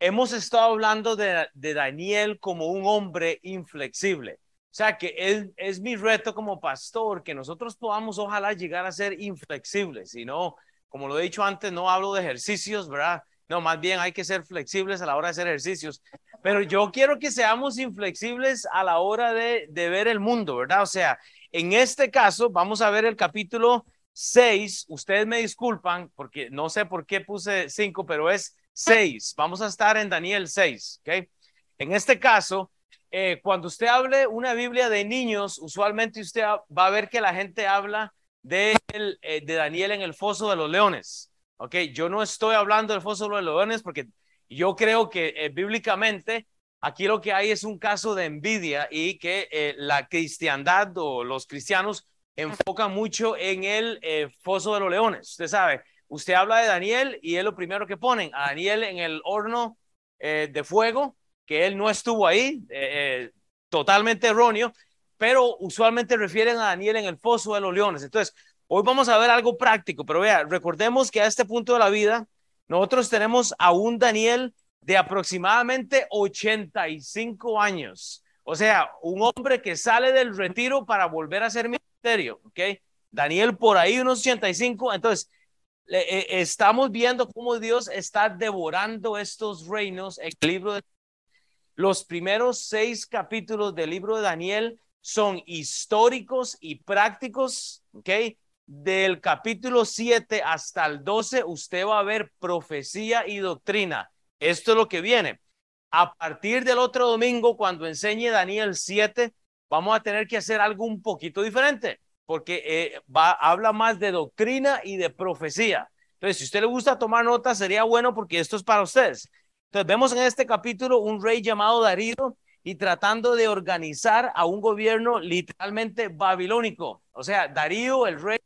hemos estado hablando de, de Daniel como un hombre inflexible. O sea que es, es mi reto como pastor que nosotros podamos ojalá llegar a ser inflexibles y no, como lo he dicho antes, no hablo de ejercicios, ¿verdad? No, más bien hay que ser flexibles a la hora de hacer ejercicios. Pero yo quiero que seamos inflexibles a la hora de, de ver el mundo, ¿verdad? O sea, en este caso, vamos a ver el capítulo 6. Ustedes me disculpan porque no sé por qué puse 5, pero es 6. Vamos a estar en Daniel 6, ¿ok? En este caso, eh, cuando usted hable una Biblia de niños, usualmente usted va a ver que la gente habla de, eh, de Daniel en el foso de los leones. Ok, yo no estoy hablando del foso de los leones porque yo creo que eh, bíblicamente aquí lo que hay es un caso de envidia y que la cristiandad o los cristianos enfocan mucho en el foso de los leones. Usted sabe, usted habla de Daniel y es lo primero que ponen, a Daniel en el horno de fuego que él no estuvo ahí, eh, eh, totalmente erróneo, pero usualmente refieren a Daniel en el foso de los leones. Entonces, hoy vamos a ver algo práctico, pero vea, recordemos que a este punto de la vida, nosotros tenemos a un Daniel de aproximadamente 85 años. O sea, un hombre que sale del retiro para volver a hacer ministerio, ¿ok? Daniel por ahí unos 85. Entonces, eh, estamos viendo cómo Dios está devorando estos reinos. El libro de los primeros seis capítulos del libro de Daniel son históricos y prácticos, ¿ok? Del capítulo 7 hasta el 12, usted va a ver profecía y doctrina. Esto es lo que viene. A partir del otro domingo, cuando enseñe Daniel 7, vamos a tener que hacer algo un poquito diferente, porque eh, va, habla más de doctrina y de profecía. Entonces, si usted le gusta tomar notas, sería bueno porque esto es para ustedes. Entonces vemos en este capítulo un rey llamado Darío y tratando de organizar a un gobierno literalmente babilónico. O sea, Darío, el rey,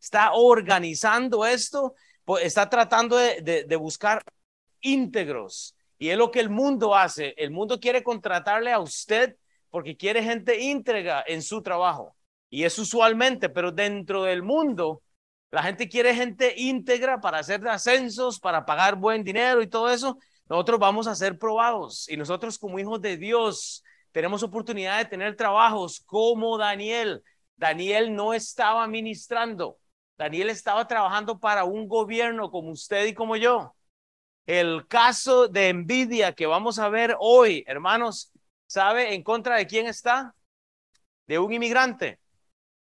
está organizando esto, pues está tratando de, de, buscar íntegros. Y es lo que el mundo hace. El mundo quiere contratarle a usted porque quiere gente íntegra en su trabajo. Y es usualmente, pero dentro del mundo, la gente quiere gente íntegra para hacer ascensos, para pagar buen dinero y todo eso. Nosotros vamos a ser probados y nosotros como hijos de Dios tenemos oportunidad de tener trabajos como Daniel. Daniel no estaba ministrando. Daniel estaba trabajando para un gobierno como usted y como yo. El caso de envidia que vamos a ver hoy, hermanos, ¿sabe en contra de quién está? De un inmigrante.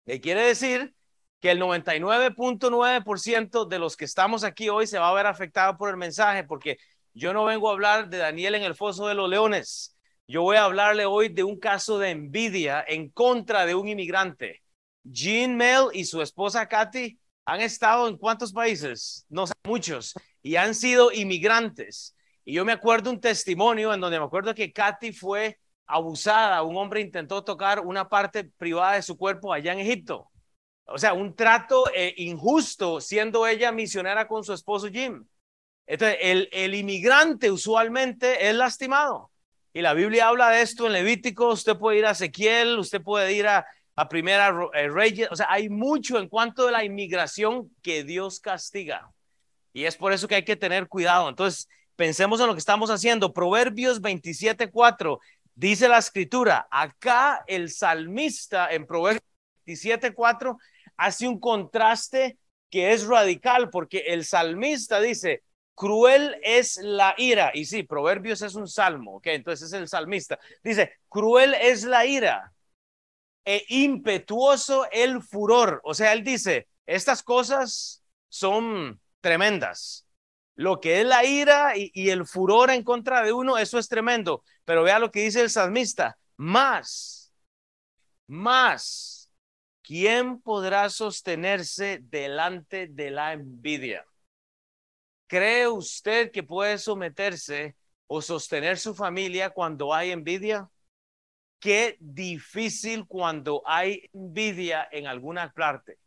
¿Qué quiere decir? Que el 99.9% de los que estamos aquí hoy se va a ver afectado por el mensaje porque yo no vengo a hablar de Daniel en el foso de los leones. Yo voy a hablarle hoy de un caso de envidia en contra de un inmigrante. Jean Mel y su esposa Katy han estado en cuántos países? No sé, muchos, y han sido inmigrantes. Y yo me acuerdo un testimonio en donde me acuerdo que Katy fue abusada. Un hombre intentó tocar una parte privada de su cuerpo allá en Egipto. O sea, un trato eh, injusto siendo ella misionera con su esposo Jim. Entonces, el, el inmigrante usualmente es lastimado. Y la Biblia habla de esto en Levítico. Usted puede ir a Ezequiel, usted puede ir a, a Primera eh, Reyes. O sea, hay mucho en cuanto a la inmigración que Dios castiga. Y es por eso que hay que tener cuidado. Entonces, pensemos en lo que estamos haciendo. Proverbios 27.4 dice la escritura. Acá el salmista en Proverbios 27.4 hace un contraste que es radical porque el salmista dice, Cruel es la ira. Y sí, Proverbios es un salmo, ok, entonces es el salmista. Dice, cruel es la ira e impetuoso el furor. O sea, él dice, estas cosas son tremendas. Lo que es la ira y, y el furor en contra de uno, eso es tremendo. Pero vea lo que dice el salmista, más, más, ¿quién podrá sostenerse delante de la envidia? ¿Cree usted que puede someterse o sostener su familia cuando hay envidia? Qué difícil cuando hay envidia en alguna parte.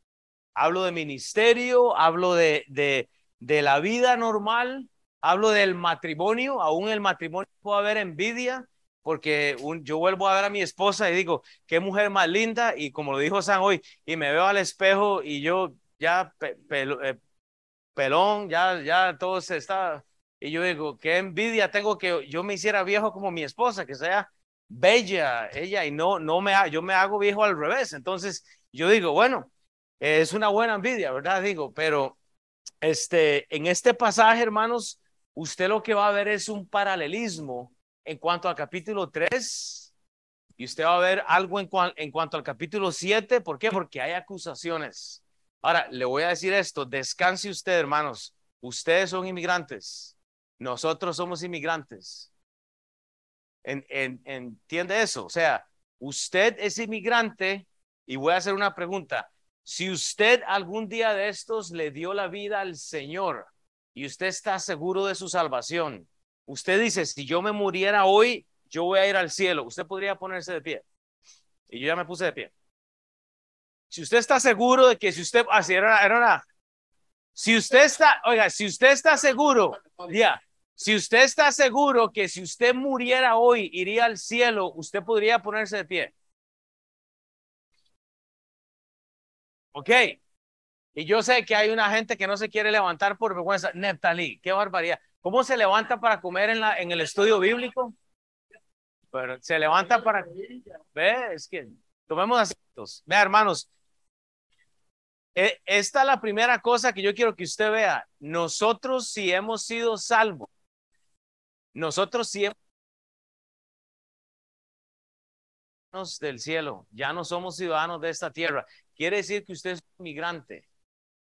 Hablo de ministerio, hablo de, de, de la vida normal, hablo del matrimonio, aún el matrimonio puede haber envidia, porque yo vuelvo a ver a mi esposa y digo, qué mujer más linda, y como lo dijo San hoy, y me veo al espejo y yo ya pe, eh, pelón, ya, ya todo se está, Y yo digo, qué envidia tengo que yo me hiciera viejo como mi esposa, que sea bella ella y no, no me, yo me hago viejo al revés. Entonces yo digo, bueno, es una buena envidia, ¿verdad? Digo, pero este, en este pasaje, hermanos, usted lo que va a ver es un paralelismo en cuanto al capítulo 3 y usted va a ver algo en, cuanto al capítulo 7. ¿Por qué? Porque hay acusaciones. Ahora, le voy a decir esto, descanse usted, hermanos. Ustedes son inmigrantes, nosotros somos inmigrantes. En, en, ¿Entiende eso? O sea, usted es inmigrante y voy a hacer una pregunta. Si usted algún día de estos le dio la vida al Señor y usted está seguro de su salvación, usted dice, si yo me muriera hoy, yo voy a ir al cielo, usted podría ponerse de pie. Y yo ya me puse de pie. Si usted está seguro de que si usted, así ah, era, era una, si usted está, oiga, si usted está seguro, ya, si usted está seguro que si usted muriera hoy iría al cielo, usted podría ponerse de pie. Ok. Y yo sé que hay una gente que no se quiere levantar por vergüenza. Neptalí, qué barbaridad. ¿Cómo se levanta para comer en, la, en el estudio bíblico? Pero se levanta para... Ve, es que tomemos asientos. Ve, hermanos, e, esta es la primera cosa que yo quiero que usted vea. Nosotros si hemos sido salvos, nosotros sí hemos del cielo, ya no somos ciudadanos de esta tierra. Quiere decir que usted es un migrante.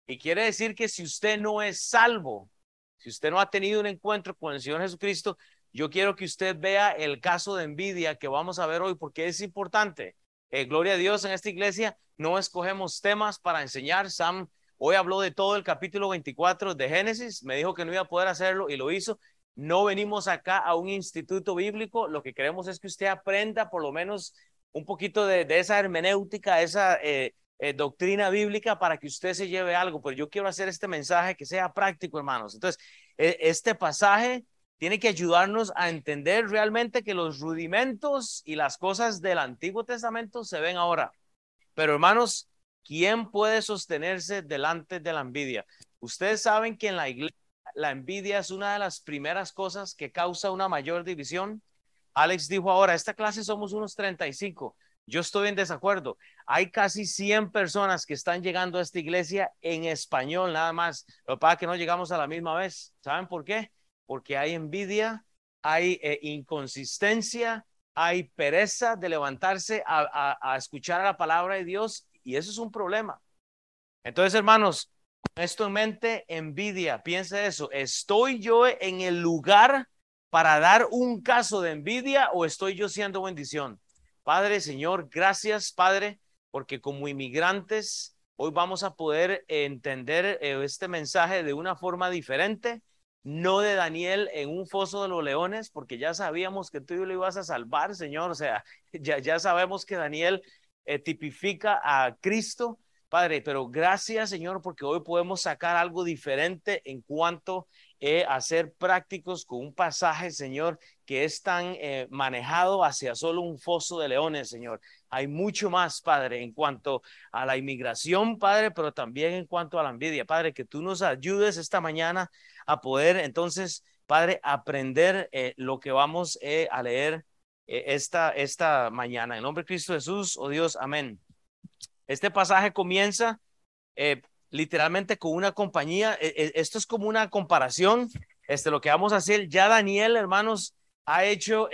Y quiere decir que si usted no es salvo, si usted no ha tenido un encuentro con el Señor Jesucristo, yo quiero que usted vea el caso de envidia que vamos a ver hoy, porque es importante. Eh, gloria a Dios en esta iglesia, no escogemos temas para enseñar. Sam hoy habló de todo el capítulo 24 de Génesis, me dijo que no iba a poder hacerlo y lo hizo. No venimos acá a un instituto bíblico, lo que queremos es que usted aprenda por lo menos un poquito de, esa hermenéutica, esa eh, eh, doctrina bíblica para que usted se lleve algo, pero yo quiero hacer este mensaje que sea práctico, hermanos. Entonces, e, este pasaje tiene que ayudarnos a entender realmente que los rudimentos y las cosas del Antiguo Testamento se ven ahora. Pero hermanos, ¿quién puede sostenerse delante de la envidia? Ustedes saben que en la iglesia la envidia es una de las primeras cosas que causa una mayor división. Alex dijo ahora, esta clase somos unos 35. Yo estoy en desacuerdo. Hay casi 100 personas que están llegando a esta iglesia en español nada más. Lo que que no llegamos a la misma vez. ¿Saben por qué? Porque hay envidia, hay eh, inconsistencia, hay pereza de levantarse a, escuchar la palabra de Dios y eso es un problema. Entonces, hermanos, esto en mente, envidia, piensa eso. ¿Estoy yo en el lugar para dar un caso de envidia o estoy yo siendo bendición? Padre, Señor, gracias, Padre, porque como inmigrantes hoy vamos a poder entender eh, este mensaje de una forma diferente no de Daniel en un foso de los leones, porque ya sabíamos que tú lo ibas a salvar, Señor. O sea, ya, ya sabemos que Daniel eh, tipifica a Cristo, Padre, pero gracias, Señor, porque hoy podemos sacar algo diferente en cuanto eh, a ser prácticos con un pasaje, Señor, que es tan eh, manejado hacia solo un foso de leones, Señor. Hay mucho más, Padre, en cuanto a la inmigración, Padre, pero también en cuanto a la envidia. Padre, que tú nos ayudes esta mañana a poder entonces, Padre, aprender eh, lo que vamos eh, a leer esta, esta mañana. En nombre de Cristo Jesús, oh Dios, amén. Este pasaje comienza literalmente con una compañía. esto es como una comparación. Este, lo que vamos a hacer, ya Daniel, hermanos, ha hecho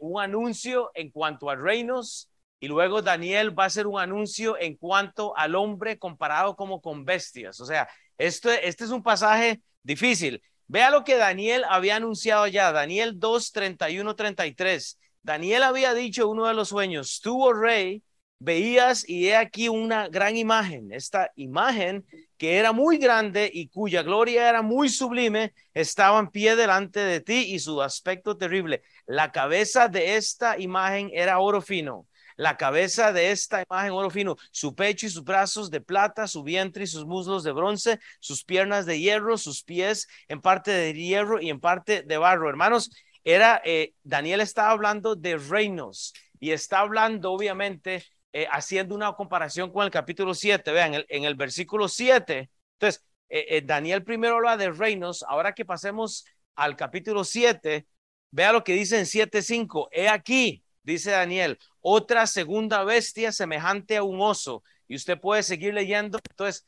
un anuncio en cuanto a reinos y luego Daniel va a hacer un anuncio en cuanto al hombre comparado como con bestias. O sea, esto, este es un pasaje difícil. Vea lo que Daniel había anunciado ya, Daniel 2, 31, 33. Daniel había dicho uno de los sueños, tú, oh rey, veías y he aquí una gran imagen. Esta imagen que era muy grande y cuya gloria era muy sublime, estaba en pie delante de ti y su aspecto terrible. La cabeza de esta imagen era oro fino la cabeza de esta imagen oro fino, su pecho y sus brazos de plata, su vientre y sus muslos de bronce, sus piernas de hierro, sus pies en parte de hierro y en parte de barro. Hermanos, era, eh, Daniel estaba hablando de reinos y está hablando, obviamente, eh, haciendo una comparación con el capítulo 7. Vean, en el, versículo 7, entonces, eh, Daniel primero habla de reinos, ahora que pasemos al capítulo 7, vea lo que dice en 7.5. He aquí, dice Daniel, otra segunda bestia semejante a un oso. Y usted puede seguir leyendo. Entonces,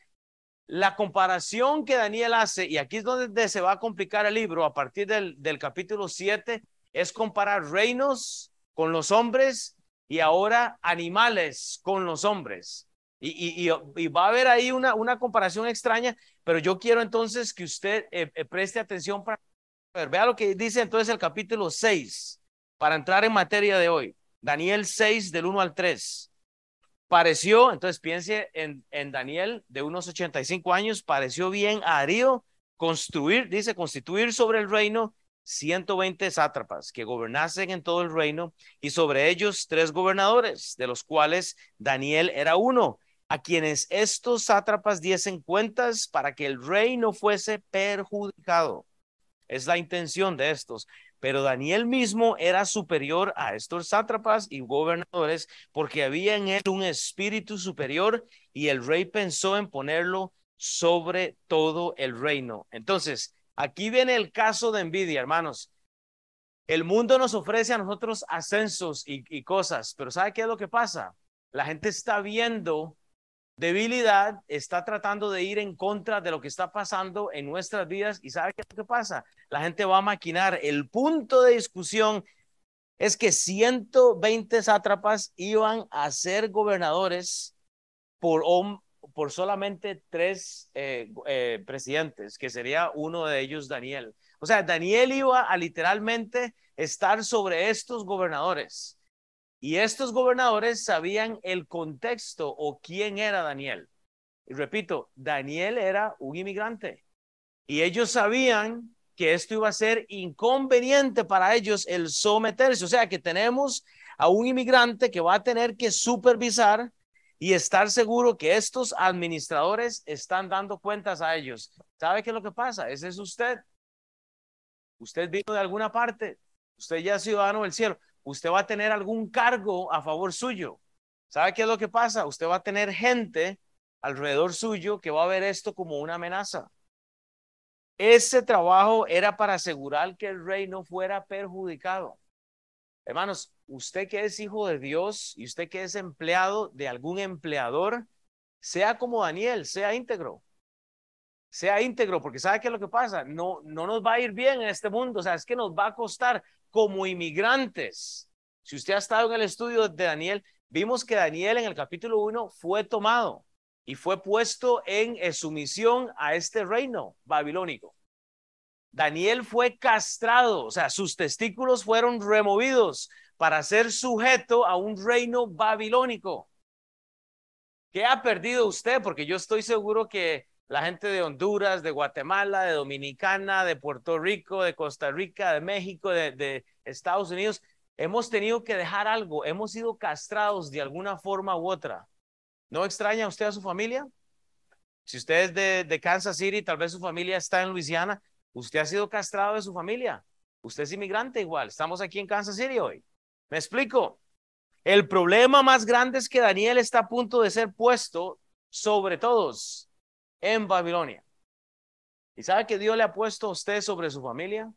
la comparación que Daniel hace, y aquí es donde se va a complicar el libro, a partir del, del capítulo 7, es comparar reinos con los hombres y ahora animales con los hombres. Y, va a haber ahí una, una comparación extraña, pero yo quiero entonces que usted eh, eh, preste atención para ver. Vea lo que dice entonces el capítulo 6, para entrar en materia de hoy. Daniel 6, del 1 al 3. Pareció, entonces piense en, en Daniel de unos 85 años, pareció bien a Darío construir, dice, constituir sobre el reino 120 sátrapas que gobernasen en todo el reino y sobre ellos tres gobernadores, de los cuales Daniel era uno, a quienes estos sátrapas diesen cuentas para que el rey no fuese perjudicado. Es la intención de estos. Pero Daniel mismo era superior a estos sátrapas y gobernadores porque había en él un espíritu superior y el rey pensó en ponerlo sobre todo el reino. Entonces, Aquí viene el caso de envidia, hermanos. El mundo nos ofrece a nosotros ascensos y, cosas, pero ¿sabe qué es lo que pasa? La gente está viendo debilidad, está tratando de ir en contra de lo que está pasando en nuestras vidas y ¿sabe qué es lo que pasa? La gente va a maquinar. El punto de discusión es que 120 sátrapas iban a ser gobernadores por, por solamente tres eh, eh, presidentes, que sería uno de ellos Daniel. O sea, Daniel iba a literalmente estar sobre estos gobernadores. Y estos gobernadores sabían el contexto o quién era Daniel. Y repito, Daniel era un inmigrante. Y ellos sabían que esto iba a ser inconveniente para ellos el someterse. O sea, que tenemos a un inmigrante que va a tener que supervisar y estar seguro que estos administradores están dando cuentas a ellos. ¿Sabe qué es lo que pasa? Ese es usted. Usted vino de alguna parte, usted ya es ciudadano del cielo, usted va a tener algún cargo a favor suyo. ¿Sabe qué es lo que pasa? Usted va a tener gente alrededor suyo que va a ver esto como una amenaza. Ese trabajo era para asegurar que el rey no fuera perjudicado. Hermanos, usted que es hijo de Dios y usted que es empleado de algún empleador, sea como Daniel, sea íntegro. Sea íntegro, porque ¿sabe qué es lo que pasa? No, no nos va a ir bien en este mundo, o sea, es que nos va a costar como inmigrantes. Si usted ha estado en el estudio de Daniel, vimos que Daniel en el capítulo 1 fue tomado y fue puesto en sumisión a este reino babilónico. Daniel fue castrado, o sea, sus testículos fueron removidos para ser sujeto a un reino babilónico. ¿Qué ha perdido usted? Porque yo estoy seguro que la gente de Honduras, de Guatemala, de Dominicana, de Puerto Rico, de Costa Rica, de México, de, Estados Unidos, hemos tenido que dejar algo, hemos sido castrados de alguna forma u otra. ¿No extraña usted a su familia? Si usted es de, de Kansas City, tal vez su familia está en Luisiana, Usted ha sido castrado de su familia. Usted es inmigrante igual. Estamos aquí en Kansas City hoy. ¿Me explico? El problema más grande es que Daniel está a punto de ser puesto sobre todos en Babilonia. ¿Y sabe que Dios le ha puesto a usted sobre su familia?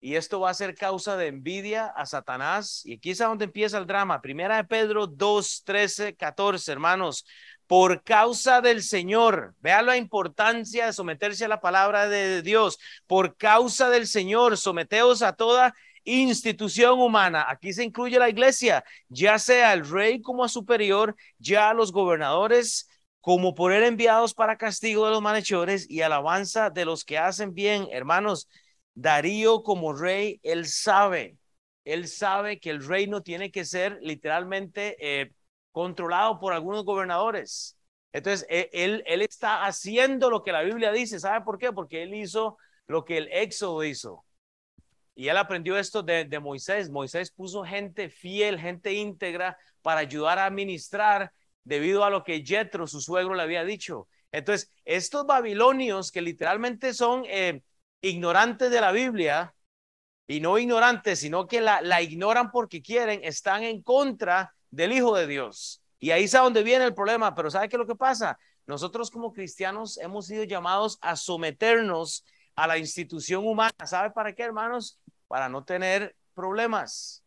Y esto va a ser causa de envidia a Satanás. Y aquí es donde empieza el drama. Primera de Pedro 2, 13, 14, hermanos por causa del Señor. Vea la importancia de someterse a la palabra de Dios. Por causa del Señor, someteos a toda institución humana. Aquí se incluye la iglesia, ya sea el rey como a superior, ya los gobernadores como por él enviados para castigo de los malhechores y alabanza de los que hacen bien. Hermanos, Darío como rey, él sabe, él sabe que el reino tiene que ser literalmente eh, controlado por algunos gobernadores. Entonces, e, él, él está haciendo lo que la Biblia dice. ¿Sabe por qué? Porque él hizo lo que el Éxodo hizo. Y él aprendió esto de, de Moisés. Moisés puso gente fiel, gente íntegra para ayudar a administrar debido a lo que Jetro, su suegro, le había dicho. Entonces, estos babilonios que literalmente son eh, ignorantes de la Biblia, y no ignorantes, sino que la, la ignoran porque quieren, están en contra del Hijo de Dios. Y ahí es a donde viene el problema, pero ¿sabe qué es lo que pasa? Nosotros como cristianos hemos sido llamados a someternos a la institución humana. ¿Sabe para qué, hermanos? Para no tener problemas.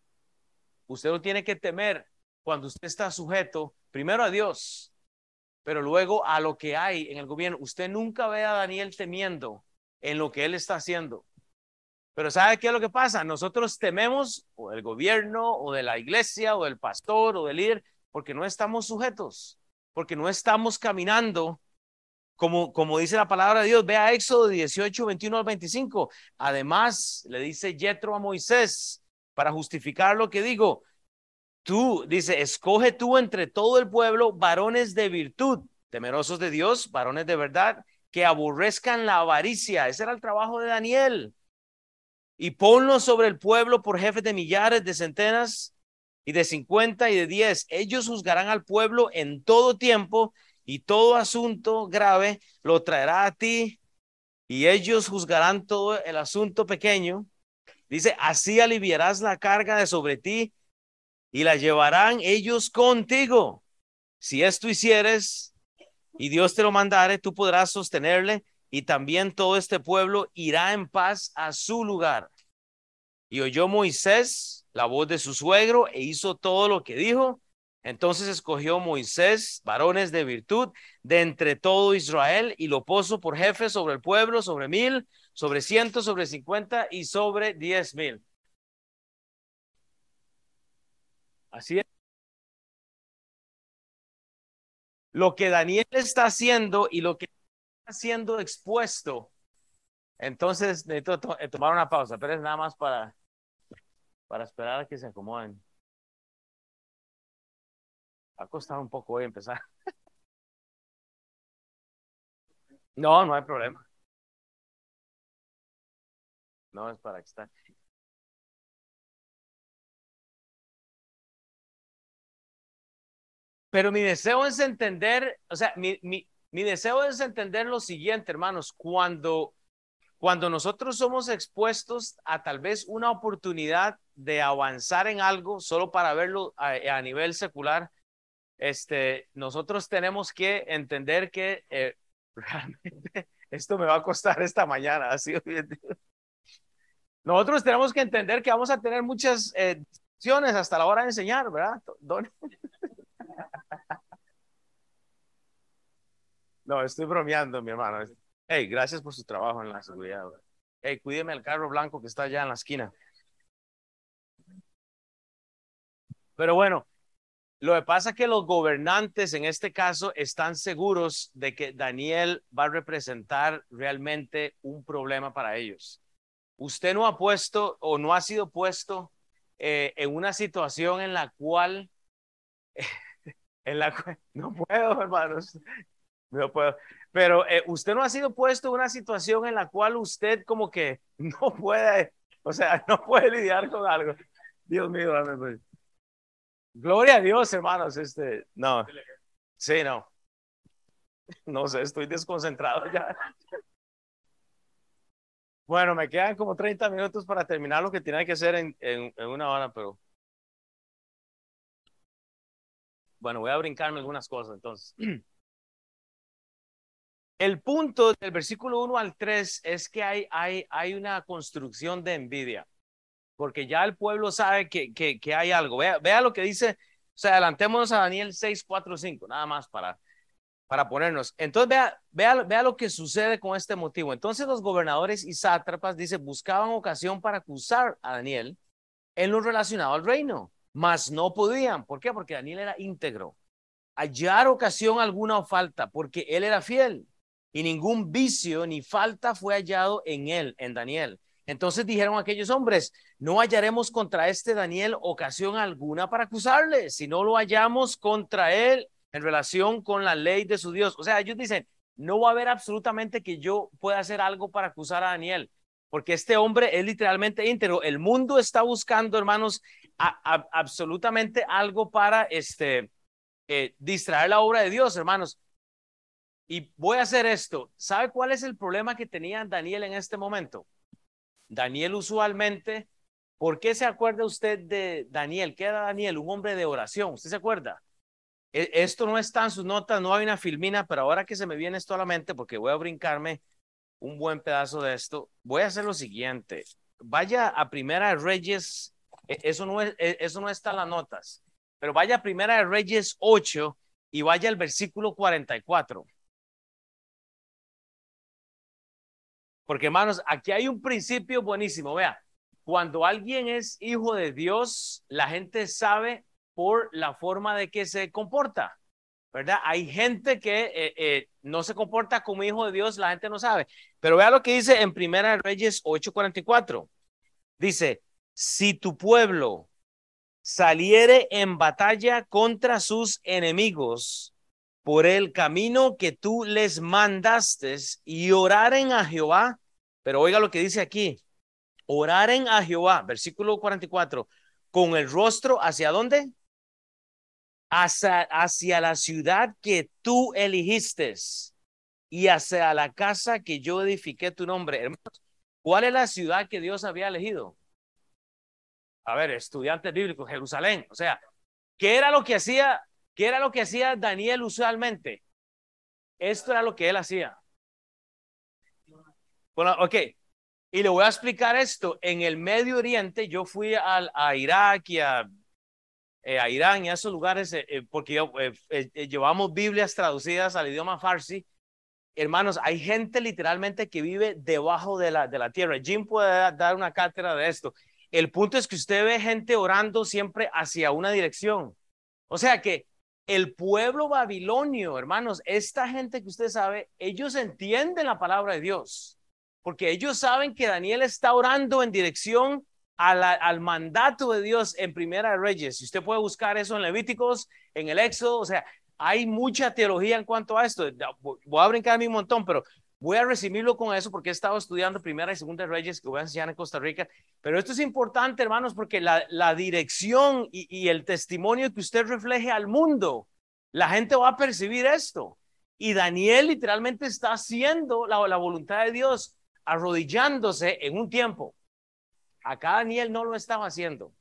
Usted no tiene que temer cuando usted está sujeto primero a Dios, pero luego a lo que hay en el gobierno. Usted nunca ve a Daniel temiendo en lo que él está haciendo. Pero ¿sabe qué es lo que pasa? Nosotros tememos o del gobierno o de la iglesia o del pastor o del líder porque no estamos sujetos, porque no estamos caminando como, como dice la palabra de Dios. Vea Éxodo 18, 21 al 25. Además, le dice Yetro a Moisés para justificar lo que digo. Tú, dice, escoge tú entre todo el pueblo varones de virtud, temerosos de Dios, varones de verdad, que aborrezcan la avaricia. Ese era el trabajo de Daniel. Y ponlos sobre el pueblo por jefes de millares, de centenas y de cincuenta y de diez. Ellos juzgarán al pueblo en todo tiempo y todo asunto grave lo traerá a ti y ellos juzgarán todo el asunto pequeño. Dice, así aliviarás la carga de sobre ti y la llevarán ellos contigo. Si esto hicieres y Dios te lo mandare, tú podrás sostenerle y también todo este pueblo irá en paz a su lugar. Y oyó Moisés la voz de su suegro e hizo todo lo que dijo. Entonces escogió Moisés varones de virtud de entre todo Israel y lo puso por jefe sobre el pueblo, sobre mil, sobre ciento, sobre cincuenta y sobre diez mil. Así es. Lo que Daniel está haciendo y lo que siendo expuesto. Entonces necesito eh, tomar una pausa, pero es nada más para, para esperar a que se acomoden. Ha costado un poco hoy empezar. No, no hay problema. No es para que está. Pero mi deseo es entender, o sea, mi, mi, mi deseo es entender lo siguiente, hermanos, cuando, cuando nosotros somos expuestos a tal vez una oportunidad de avanzar en algo solo para verlo a, a nivel secular, este, nosotros tenemos que entender que eh, realmente esto me va a costar esta mañana, así Nosotros tenemos que entender que vamos a tener muchas eh, hasta la hora de enseñar, ¿verdad? Don? No, estoy bromeando, mi hermano. Hey, gracias por su trabajo en la seguridad. Hey, cuídeme el carro blanco que está allá en la esquina. Pero bueno, lo que pasa es que los gobernantes en este caso están seguros de que Daniel va a representar realmente un problema para ellos. Usted no ha puesto o no ha sido puesto eh, en una situación en la cual, en la no puedo, hermanos, no puedo. Pero eh, usted no ha sido puesto en una situación en la cual usted como que no puede, o sea, no puede lidiar con algo. Dios mío, dame pues. Gloria a Dios, hermanos. Este, no, sí, no. No sé, estoy desconcentrado ya. Bueno, me quedan como 30 minutos para terminar lo que tiene que hacer en, en, en una hora, pero bueno, voy a brincarme algunas cosas entonces. El punto del versículo 1 al 3 es que hay, hay, hay una construcción de envidia, porque ya el pueblo sabe que, que, hay algo. Vea, vea, lo que dice, o sea, adelantémonos a Daniel 6, 4, 5, nada más para, para ponernos. Entonces, vea, vea, vea lo que sucede con este motivo. Entonces, los gobernadores y sátrapas, dice, buscaban ocasión para acusar a Daniel en lo relacionado al reino, mas no podían. ¿Por qué? Porque Daniel era íntegro. Hallar ocasión alguna o falta, porque él era fiel y ningún vicio ni falta fue hallado en él, en Daniel. Entonces dijeron aquellos hombres, no hallaremos contra este Daniel ocasión alguna para acusarle, si no lo hallamos contra él en relación con la ley de su Dios. O sea, ellos dicen, no va a haber absolutamente que yo pueda hacer algo para acusar a Daniel, porque este hombre es literalmente íntegro. El mundo está buscando, hermanos, absolutamente algo para este, eh, distraer la obra de Dios, hermanos. Y voy a hacer esto. ¿Sabe cuál es el problema que tenía Daniel en este momento? Daniel usualmente, ¿por qué se acuerda usted de Daniel? ¿Qué era Daniel? Un hombre de oración. ¿Usted se acuerda? E, esto no está en sus notas, no hay una filmina, pero ahora que se me viene esto a la mente, porque voy a brincarme un buen pedazo de esto, voy a hacer lo siguiente. Vaya a Primera de Reyes, e, eso no, e, eso no está en las notas, pero vaya a Primera de Reyes 8 y vaya al versículo 44. Porque hermanos, aquí hay un principio buenísimo. Vea, cuando alguien es hijo de Dios, la gente sabe por la forma de que se comporta. ¿verdad? Hay gente que eh, eh, no se comporta como hijo de Dios, la gente no sabe. Pero vea lo que dice en Primera Reyes 8:44. Dice, si tu pueblo saliere en batalla contra sus enemigos por el camino que tú les mandaste y oraren a Jehová, pero oiga lo que dice aquí, oraren a Jehová, versículo 44, con el rostro hacia dónde? hacia, la ciudad que tú eligiste y hacia la casa que yo edifiqué tu nombre. Hermanos, ¿cuál es la ciudad que Dios había elegido? A ver, estudiante bíblico, Jerusalén. O sea, ¿qué era lo que hacía? ¿Qué era lo que hacía Daniel usualmente? Esto era lo que él hacía. Bueno, ok, y le voy a explicar esto. En el Medio Oriente, yo fui a, a Irak y a eh, a Irán y a esos lugares, eh, eh, porque llevamos Biblias traducidas al idioma farsi. Hermanos, hay gente literalmente que vive debajo de la, de la tierra. Jim puede dar una cátedra de esto. El punto es que usted ve gente orando siempre hacia una dirección. O sea que el pueblo babilonio, hermanos, esta gente que usted sabe, ellos entienden la palabra de Dios, porque ellos saben que Daniel está orando en dirección al mandato de Dios en Primera de Reyes. Si usted puede buscar eso en Levíticos, en el Éxodo, o sea, hay mucha teología en cuanto a esto. Voy a brincar mi montón, pero voy a resumirlo con eso porque he estado estudiando Primera y Segunda Reyes que voy a enseñar en Costa Rica. Pero esto es importante, hermanos, porque la, la dirección y, el testimonio que usted refleje al mundo, la gente va a percibir esto. Y Daniel literalmente está haciendo la, la voluntad de Dios, arrodillándose en un tiempo Acá Daniel no lo estaba haciendo.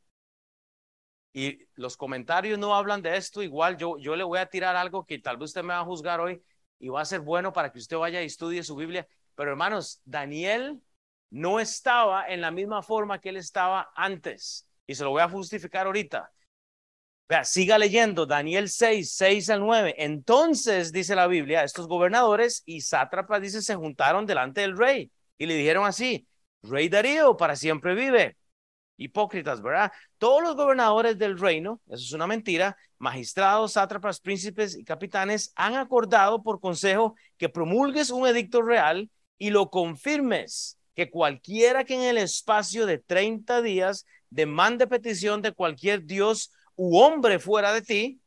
Y los comentarios no hablan de esto. Igual yo, yo le voy a tirar algo que tal vez usted me va a juzgar hoy y va a ser bueno para que usted vaya y estudie su Biblia. Pero hermanos, Daniel no estaba en la misma forma que él estaba antes. Y se lo voy a justificar ahorita. Vea, siga leyendo Daniel 6, 6 al 9. Entonces, dice la Biblia, estos gobernadores y sátrapas, dice, se juntaron delante del rey y le dijeron así, Rey Darío para siempre vive. Hipócritas, ¿verdad? Todos los gobernadores del reino, eso es una mentira, magistrados, sátrapas, príncipes y capitanes han acordado por consejo que promulgues un edicto real y lo confirmes, que cualquiera que en el espacio de 30 días demande petición de cualquier dios u hombre fuera de ti,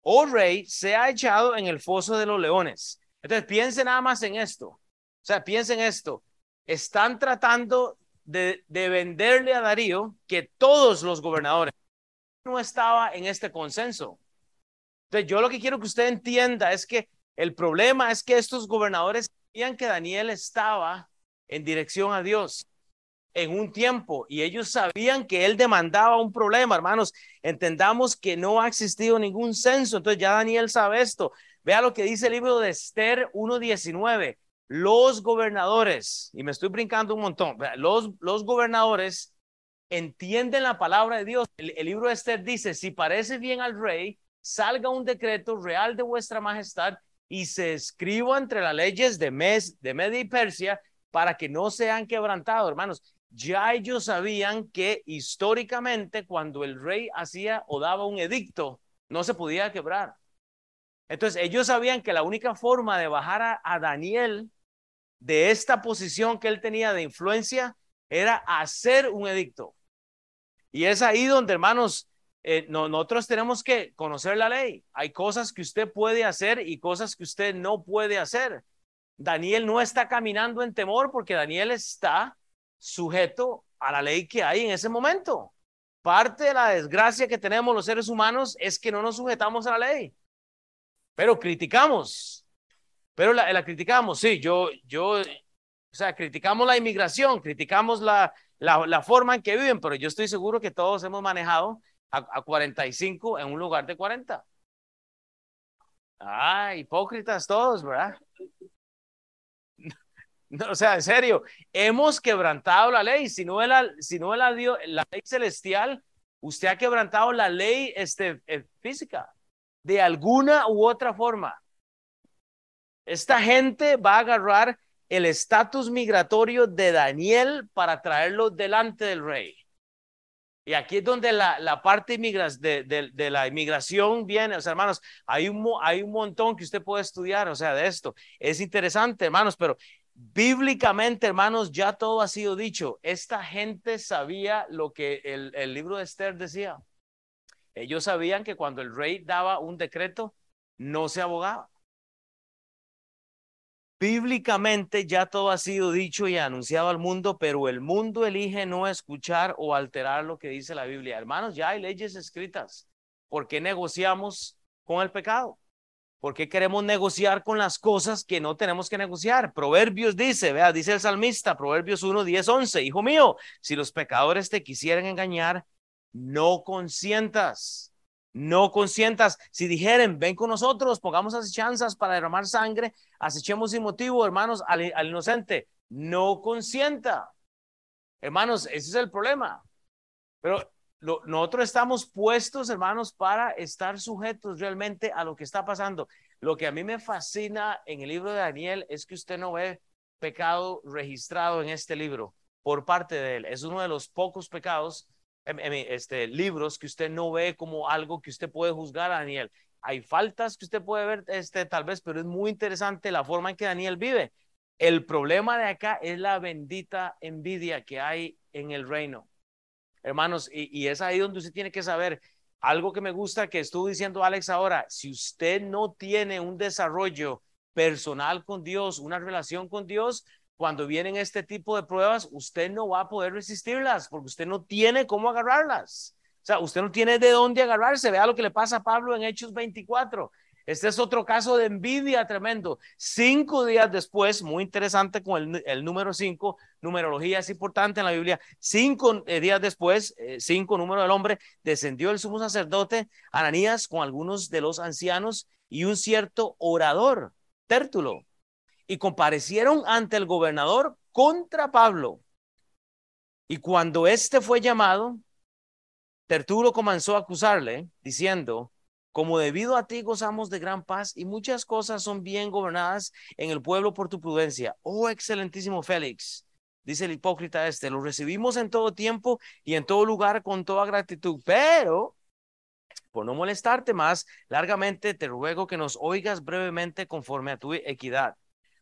o rey, sea echado en el foso de los leones. Entonces piensen nada más en esto. O sea, piensen esto están tratando de, venderle a Darío que todos los gobernadores no estaba en este consenso. Entonces, yo lo que quiero que usted entienda es que el problema es que estos gobernadores sabían que Daniel estaba en dirección a Dios en un tiempo y ellos sabían que él demandaba un problema, hermanos. Entendamos que no ha existido ningún censo, entonces ya Daniel sabe esto. Vea lo que dice el libro de Esther 1.19 los gobernadores, y me estoy brincando un montón, los, gobernadores entienden la palabra de Dios. El, libro de Esther dice, si parece bien al rey, salga un decreto real de vuestra majestad y se escriba entre las leyes de, Mes, de Media y Persia para que no sean quebrantados, hermanos. Ya ellos sabían que históricamente cuando el rey hacía o daba un edicto, no se podía quebrar. Entonces ellos sabían que la única forma de bajar a Daniel de esta posición que él tenía de influencia era hacer un edicto. Y es ahí donde, hermanos, eh, nosotros tenemos que conocer la ley. Hay cosas que usted puede hacer y cosas que usted no puede hacer. Daniel no está caminando en temor porque Daniel está sujeto a la ley que hay en ese momento. Parte de la desgracia que tenemos los seres humanos es que no nos sujetamos a la ley, pero criticamos pero la, criticamos, sí, yo, yo, o sea, criticamos la inmigración, criticamos la, la, forma en que viven, pero yo estoy seguro que todos hemos manejado a, a 45 en un lugar de 40. Ah, hipócritas todos, ¿verdad? o sea, en serio, hemos quebrantado la ley. Si no es la, si no es la, la ley celestial, usted ha quebrantado la ley este, eh, física de alguna u otra forma. Esta gente va a agarrar el estatus migratorio de Daniel para traerlo delante del rey. Y aquí es donde la, parte de, la inmigración viene, o sea, hermanos, hay un, hay un montón que usted puede estudiar, o sea, de esto. Es interesante, hermanos, pero bíblicamente, hermanos, ya todo ha sido dicho. Esta gente sabía lo que el, el libro de Esther decía. Ellos sabían que cuando el rey daba un decreto, no se abogaba. Bíblicamente ya todo ha sido dicho y anunciado al mundo, pero el mundo elige no escuchar o alterar lo que dice la Biblia. Hermanos, ya hay leyes escritas. ¿Por qué negociamos con el pecado? ¿Por qué queremos negociar con las cosas que no tenemos que negociar? Proverbios dice, vea, dice el salmista, Proverbios 1, 10, 11, Hijo mío, si los pecadores te quisieran engañar, no consientas no consientas. Si dijeren, ven con nosotros, pongamos acechanzas para derramar sangre, acechemos sin motivo, hermanos, al, inocente. No consienta. Hermanos, ese es el problema. Pero nosotros estamos puestos, hermanos, para estar sujetos realmente a lo que está pasando. Lo que a mí me fascina en el libro de Daniel es que usted no ve pecado registrado en este libro por parte de él. Es uno de los pocos pecados este, libros que usted no ve como algo que usted puede juzgar a Daniel. Hay faltas que usted puede ver, este, tal vez, pero es muy interesante la forma en que Daniel vive. El problema de acá es la bendita envidia que hay en el reino. Hermanos, y, y es ahí donde usted tiene que saber algo que me gusta que estuvo diciendo Alex ahora, si usted no tiene un desarrollo personal con Dios, una relación con Dios, cuando vienen este tipo de pruebas, usted no va a poder resistirlas porque usted no tiene cómo agarrarlas. O sea, usted no tiene de dónde agarrarse. Vea lo que le pasa a Pablo en Hechos 24. Este es otro caso de envidia tremendo. Cinco días después, muy interesante con el, número cinco, numerología es importante en la Biblia. Cinco eh, días después, eh, cinco número del hombre, descendió el sumo sacerdote Ananías con algunos de los ancianos y un cierto orador, Tértulo, y comparecieron ante el gobernador contra Pablo. Y cuando éste fue llamado, Tertulo comenzó a acusarle, diciendo, como debido a ti gozamos de gran paz y muchas cosas son bien gobernadas en el pueblo por tu prudencia. Oh, excelentísimo Félix, dice el hipócrita este, lo recibimos en todo tiempo y en todo lugar con toda gratitud, pero por no molestarte más largamente, te ruego que nos oigas brevemente conforme a tu equidad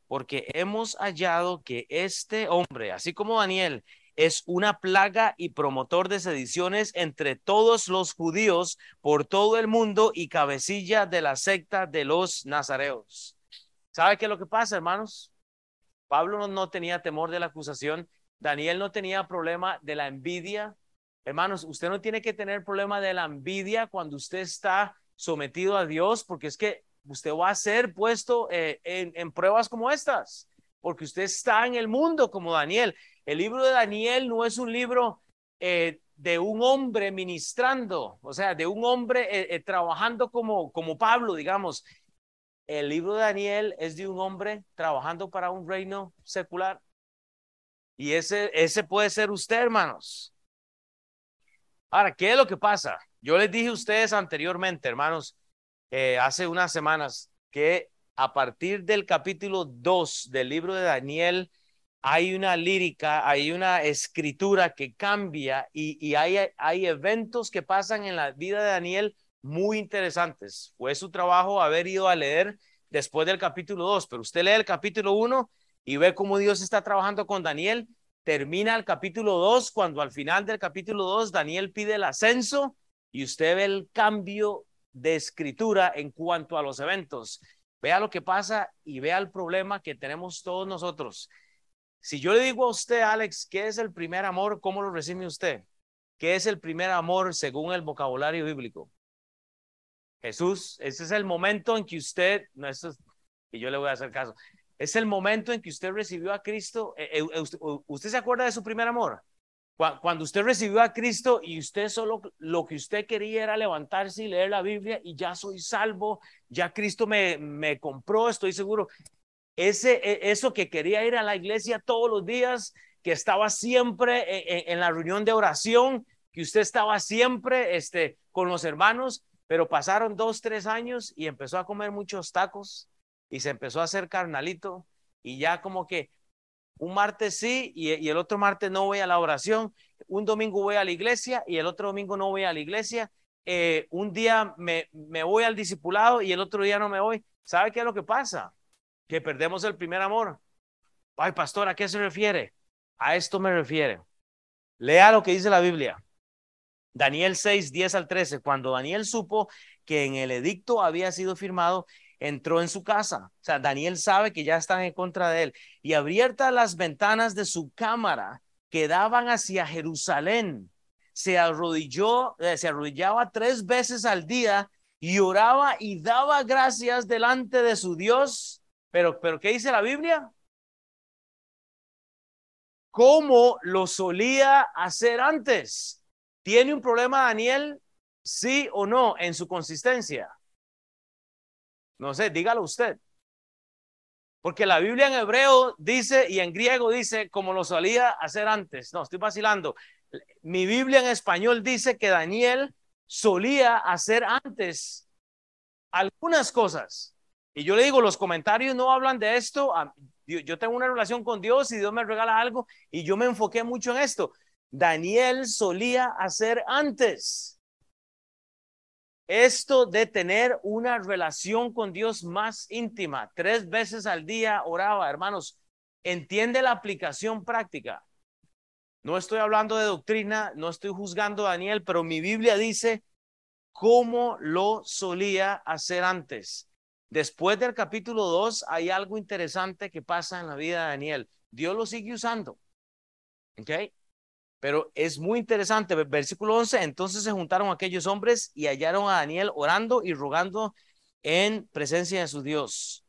porque hemos hallado que este hombre, así como Daniel, es una plaga y promotor de sediciones entre todos los judíos por todo el mundo y cabecilla de la secta de los nazareos. ¿Sabe qué es lo que pasa, hermanos? Pablo no, tenía temor de la acusación, Daniel no tenía problema de la envidia. Hermanos, usted no tiene que tener problema de la envidia cuando usted está sometido a Dios, porque es que usted va a ser puesto eh, en, pruebas como estas, porque usted está en el mundo como Daniel. El libro de Daniel no es un libro eh, de un hombre ministrando, o sea, de un hombre eh, trabajando como, como Pablo, digamos. El libro de Daniel es de un hombre trabajando para un reino secular. Y ese, ese puede ser usted, hermanos. Ahora, ¿qué es lo que pasa? Yo les dije a ustedes anteriormente, hermanos, eh, hace unas semanas que a partir del capítulo 2 del libro de Daniel hay una lírica, hay una escritura que cambia y, hay, hay eventos que pasan en la vida de Daniel muy interesantes. Fue su trabajo haber ido a leer después del capítulo 2, pero usted lee el capítulo 1 y ve cómo Dios está trabajando con Daniel. Termina el capítulo 2 cuando al final del capítulo 2 Daniel pide el ascenso y usted ve el cambio de escritura en cuanto a los eventos. Vea lo que pasa y vea el problema que tenemos todos nosotros. Si yo le digo a usted, Alex, ¿qué es el primer amor? ¿Cómo lo recibe usted? ¿Qué es el primer amor según el vocabulario bíblico? Jesús, ese es el momento en que usted, no, eso y yo le voy a hacer caso, es el momento en que usted recibió a Cristo. Eh, eh, ¿Usted se acuerda de su primer amor? Cuando usted recibió a Cristo y usted solo lo que usted quería era levantarse y leer la Biblia y ya soy salvo, ya Cristo me, me compró, estoy seguro. ese, e, eso que quería ir a la iglesia todos los días, que estaba siempre en, en, la reunión de oración, que usted estaba siempre este, con los hermanos, pero pasaron dos, tres años y empezó a comer muchos tacos y se empezó a hacer carnalito y ya como que un martes sí y, el otro martes no voy a la oración, un domingo voy a la iglesia y el otro domingo no voy a la iglesia, eh, un día me, me voy al discipulado y el otro día no me voy. ¿Sabe qué es lo que pasa? Que perdemos el primer amor. Ay, pastor, ¿a qué se refiere? A esto me refiere. Lea lo que dice la Biblia. Daniel 6, 10 al 13. Cuando Daniel supo que en el edicto había sido firmado, entró en su casa. O sea, Daniel sabe que ya están en contra de él. Y abiertas las ventanas de su cámara que daban hacia Jerusalén, se arrodilló, eh, se arrodillaba tres veces al día y oraba y daba gracias delante de su Dios. Pero, pero, ¿qué dice la Biblia? Como lo solía hacer antes. ¿Tiene un problema Daniel? Sí o no en su consistencia. No sé, dígalo usted. Porque la Biblia en hebreo dice y en griego dice como lo solía hacer antes. No, estoy vacilando. Mi Biblia en español dice que Daniel solía hacer antes algunas cosas. Y yo le digo, los comentarios no hablan de esto. Yo tengo una relación con Dios y Dios me regala algo y yo me enfoqué mucho en esto. Daniel solía hacer antes esto de tener una relación con Dios más íntima, tres veces al día oraba, hermanos, entiende la aplicación práctica. No estoy hablando de doctrina, no estoy juzgando a Daniel, pero mi Biblia dice cómo lo solía hacer antes. Después del capítulo 2 hay algo interesante que pasa en la vida de Daniel. Dios lo sigue usando. ¿Ok? Pero es muy interesante, versículo 11, entonces se juntaron aquellos hombres y hallaron a Daniel orando y rogando en presencia de su Dios.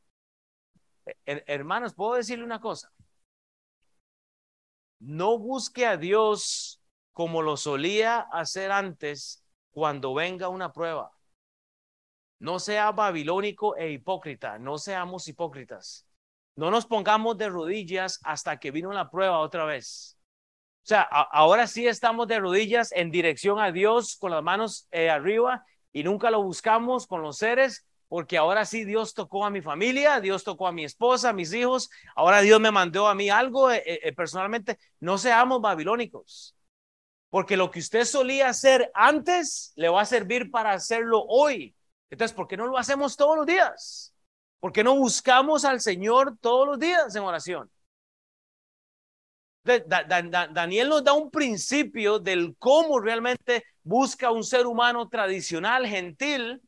Hermanos, puedo decirle una cosa. No busque a Dios como lo solía hacer antes cuando venga una prueba. No sea babilónico e hipócrita, no seamos hipócritas. No nos pongamos de rodillas hasta que vino la prueba otra vez. O sea, ahora sí estamos de rodillas en dirección a Dios con las manos eh, arriba y nunca lo buscamos con los seres, porque ahora sí Dios tocó a mi familia, Dios tocó a mi esposa, a mis hijos, ahora Dios me mandó a mí algo eh, eh, personalmente. No seamos babilónicos, porque lo que usted solía hacer antes le va a servir para hacerlo hoy. Entonces, ¿por qué no lo hacemos todos los días? ¿Por qué no buscamos al Señor todos los días en oración? Daniel nos da un principio del cómo realmente busca un ser humano tradicional, gentil,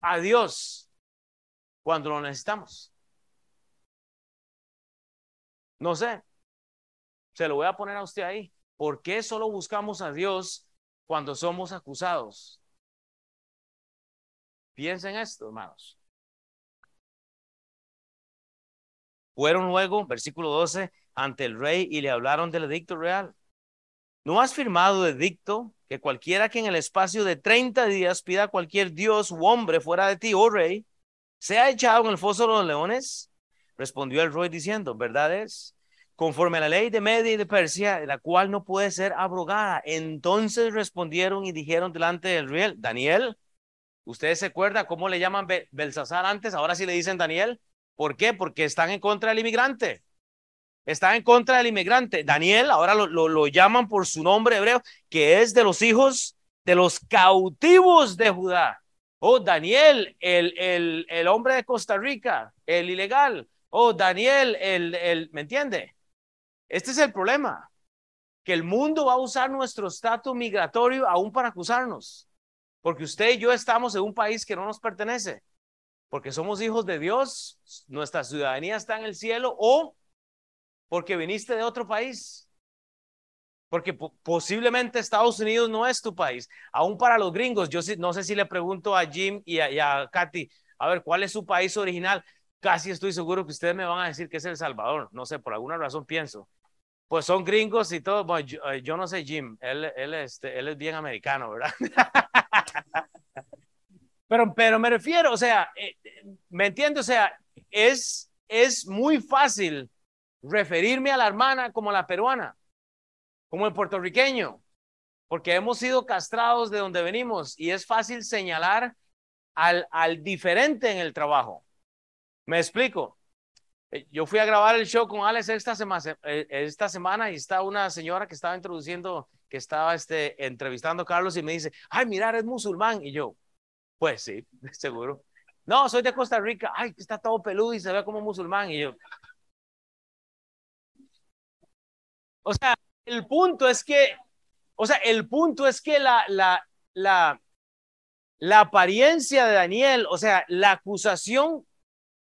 a Dios cuando lo necesitamos. No sé, se lo voy a poner a usted ahí. ¿Por qué solo buscamos a Dios cuando somos acusados? Piensen esto, hermanos. Fueron luego, versículo 12, ante el rey y le hablaron del edicto real. ¿No has firmado edicto que cualquiera que en el espacio de 30 días pida a cualquier dios u hombre fuera de ti, oh rey, sea echado en el foso de los leones? Respondió el rey diciendo, verdad es, conforme a la ley de Media y de Persia, la cual no puede ser abrogada. Entonces respondieron y dijeron delante del rey, Daniel, ¿ustedes se acuerdan cómo le llaman Belsasar antes? Ahora sí le dicen Daniel. ¿Por qué? Porque están en contra del inmigrante está en contra del inmigrante. Daniel, ahora lo, lo, llaman por su nombre hebreo, que es de los hijos de los cautivos de Judá. Oh, Daniel, el, el, el hombre de Costa Rica, el ilegal. Oh, Daniel, el, el, ¿me entiende? Este es el problema, que el mundo va a usar nuestro estatus migratorio aún para acusarnos, porque usted y yo estamos en un país que no nos pertenece, porque somos hijos de Dios, nuestra ciudadanía está en el cielo o porque viniste de otro país. Porque posiblemente Estados Unidos no es tu país. Aún para los gringos, yo no sé si le pregunto a Jim y a, Katy, a ver, ¿cuál es su país original? Casi estoy seguro que ustedes me van a decir que es El Salvador. No sé, por alguna razón pienso. Pues son gringos y todo. Bueno, yo, eh, no sé Jim, él, él, este, él es bien americano, ¿verdad? pero, pero me refiero, o sea, eh, ¿me entiende? O sea, es es muy fácil referirme a la hermana como la peruana, como el puertorriqueño, porque hemos sido castrados de donde venimos y es fácil señalar al, diferente en el trabajo. Me explico. Eh, yo fui a grabar el show con Alex eh, esta semana y está una señora que estaba introduciendo, que estaba este, entrevistando a Carlos y me dice, ay, mirar, es musulmán. Y yo, pues sí, seguro. No, soy de Costa Rica. Ay, está todo peludo y se ve como musulmán. Y yo. O sea, el punto es que, o sea, el punto es que la, la, la, la apariencia de Daniel, o sea, la acusación,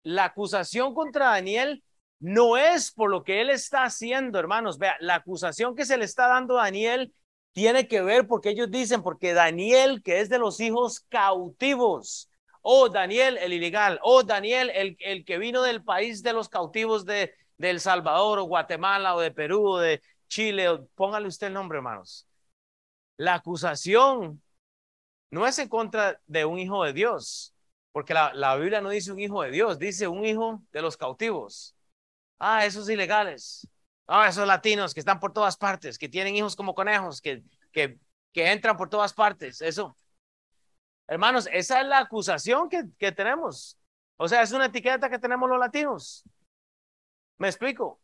la acusación contra Daniel no es por lo que él está haciendo, hermanos. Vea, la acusación que se le está dando a Daniel tiene que ver porque ellos dicen, porque Daniel, que es de los hijos cautivos, oh Daniel el ilegal, oh Daniel el, el que vino del país de los cautivos de, de El Salvador o Guatemala o de Perú o de Chile, póngale usted el nombre, hermanos. La acusación no es en contra de un hijo de Dios, porque la, la Biblia no dice un hijo de Dios, dice un hijo de los cautivos. Ah, esos ilegales. Ah, esos latinos que están por todas partes, que tienen hijos como conejos, que, que, que entran por todas partes. Eso. Hermanos, esa es la acusación que, que tenemos. O sea, es una etiqueta que tenemos los latinos. ¿Me explico?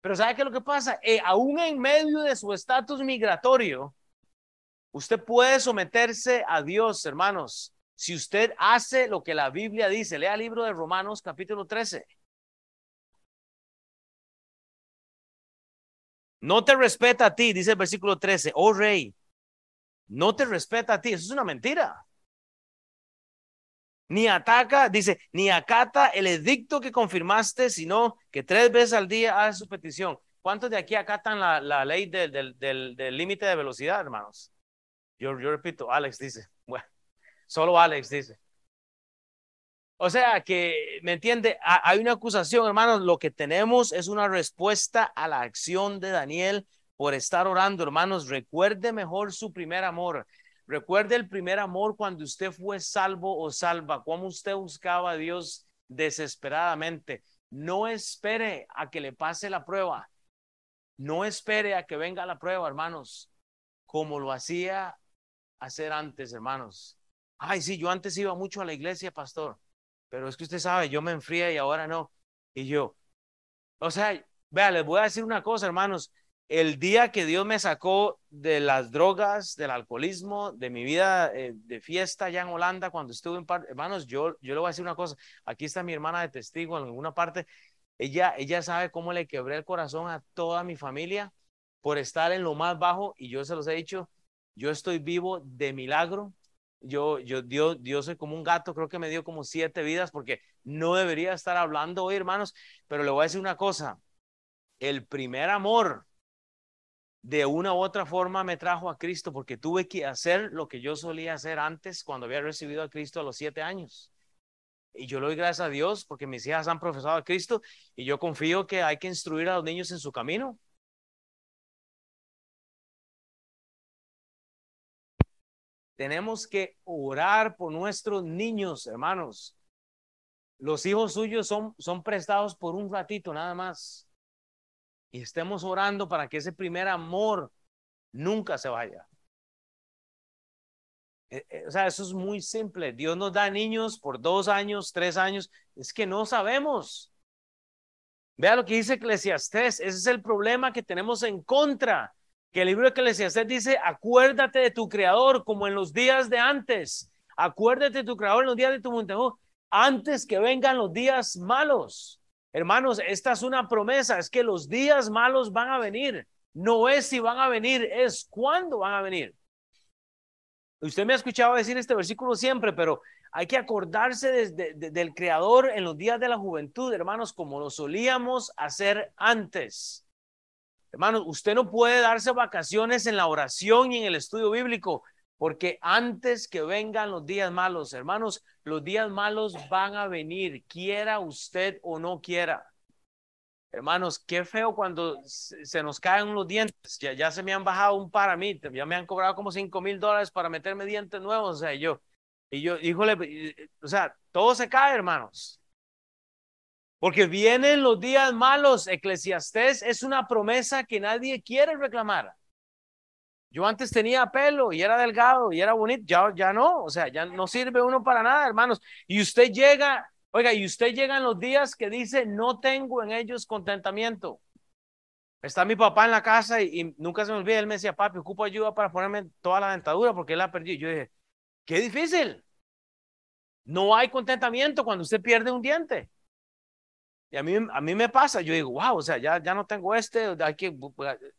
Pero ¿sabe qué es lo que pasa? Eh, aún en medio de su estatus migratorio, usted puede someterse a Dios, hermanos. Si usted hace lo que la Biblia dice, lea el libro de Romanos capítulo 13. No te respeta a ti, dice el versículo 13, oh rey, no te respeta a ti, eso es una mentira. Ni ataca, dice, ni acata el edicto que confirmaste, sino que tres veces al día hace su petición. ¿Cuántos de aquí acatan la, la ley del límite de velocidad, hermanos? Yo, yo repito, Alex dice, bueno, solo Alex dice. O sea que, ¿me entiende? Hay una acusación, hermanos. Lo que tenemos es una respuesta a la acción de Daniel por estar orando, hermanos. Recuerde mejor su primer amor. Recuerde el primer amor cuando usted fue salvo o salva, cómo usted buscaba a Dios desesperadamente. No espere a que le pase la prueba. No espere a que venga la prueba, hermanos, como lo hacía hacer antes, hermanos. Ay, sí, yo antes iba mucho a la iglesia, pastor pero es que usted sabe, yo me enfría y ahora no. Y yo, o sea, vea, les voy a decir una cosa, hermanos. El día que Dios me sacó de las drogas, del alcoholismo, de mi vida eh, de fiesta allá en Holanda, cuando estuve en par, hermanos, yo, yo le voy a decir una cosa. Aquí está mi hermana de testigo en alguna parte. Ella, ella sabe cómo le quebré el corazón a toda mi familia por estar en lo más bajo y yo se los he dicho, yo estoy vivo de milagro, yo, yo, Dios, Dios soy como un gato, creo que me dio como siete vidas porque no debería estar hablando hoy, hermanos, pero le voy a decir una cosa, el primer amor de una u otra forma me trajo a Cristo porque tuve que hacer lo que yo solía hacer antes cuando había recibido a Cristo a los siete años. Y yo le doy gracias a Dios porque mis hijas han profesado a Cristo y yo confío que hay que instruir a los niños en su camino. Tenemos que orar por nuestros niños, hermanos. Los hijos suyos son, son prestados por un ratito nada más. Y estemos orando para que ese primer amor nunca se vaya. Eh, eh, o sea, eso es muy simple. Dios nos da niños por dos años, tres años. Es que no sabemos. Vea lo que dice Eclesiastés. Ese es el problema que tenemos en contra que el libro de Eclesiastés dice, acuérdate de tu creador como en los días de antes. Acuérdate de tu creador en los días de tu montejo, antes que vengan los días malos. Hermanos, esta es una promesa, es que los días malos van a venir. No es si van a venir, es cuándo van a venir. Usted me ha escuchado decir este versículo siempre, pero hay que acordarse del Creador en los días de la juventud, hermanos, como lo solíamos hacer antes. Hermanos, usted no puede darse vacaciones en la oración y en el estudio bíblico, porque antes que vengan los días malos, hermanos, los días malos van a venir, quiera usted o no quiera. Hermanos, qué feo cuando se nos caen los dientes. Ya, se me han bajado un par a mí, ya me han cobrado como cinco mil dólares para meterme dientes nuevos. O sea, yo, y yo, híjole, o sea, todo se cae, hermanos. Porque vienen los días malos. Eclesiastés es una promesa que nadie quiere reclamar. Yo antes tenía pelo y era delgado y era bonito, ya, ya no, o sea, ya no sirve uno para nada, hermanos. Y usted llega, oiga, y usted llega en los días que dice, no tengo en ellos contentamiento. Está mi papá en la casa y, nunca se me olvida, él me decía, papi, ocupo ayuda para ponerme toda la dentadura porque él la perdió. Yo dije, qué difícil. No hay contentamiento cuando usted pierde un diente. Y a mí, a mí me pasa, yo digo, wow, o sea, ya, ya no tengo este, hay que,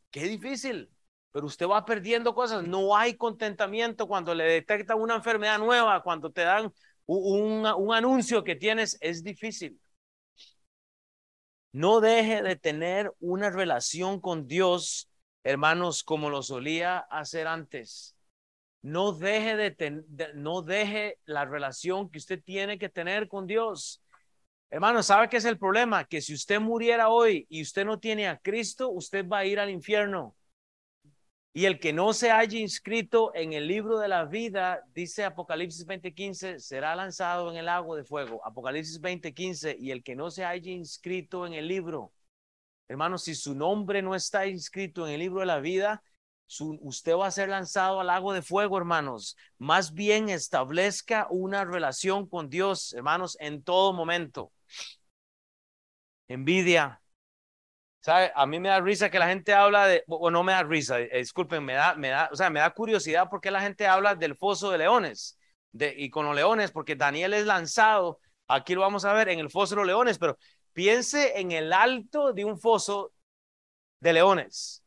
qué difícil pero usted va perdiendo cosas. No hay contentamiento cuando le detectan una enfermedad nueva, cuando te dan un, un, anuncio que tienes, es difícil. No deje de tener una relación con Dios, hermanos, como lo solía hacer antes. No deje de, no deje la relación que usted tiene que tener con Dios. Hermano, ¿sabe qué es el problema? Que si usted muriera hoy y usted no tiene a Cristo, usted va a ir al infierno. Y el que no se haya inscrito en el libro de la vida, dice Apocalipsis 20:15, será lanzado en el agua de fuego. Apocalipsis 20:15, y el que no se haya inscrito en el libro, hermanos, si su nombre no está inscrito en el libro de la vida, usted va a ser lanzado al lago de fuego, hermanos. Más bien establezca una relación con Dios, hermanos, en todo momento. Envidia, ¿Sabe? A mí me da risa que la gente habla de, o no me da risa, eh, disculpen, me da, me da, o sea, me da curiosidad porque la gente habla del foso de leones de, y con los leones, porque Daniel es lanzado, aquí lo vamos a ver en el foso de los leones, pero piense en el alto de un foso de leones.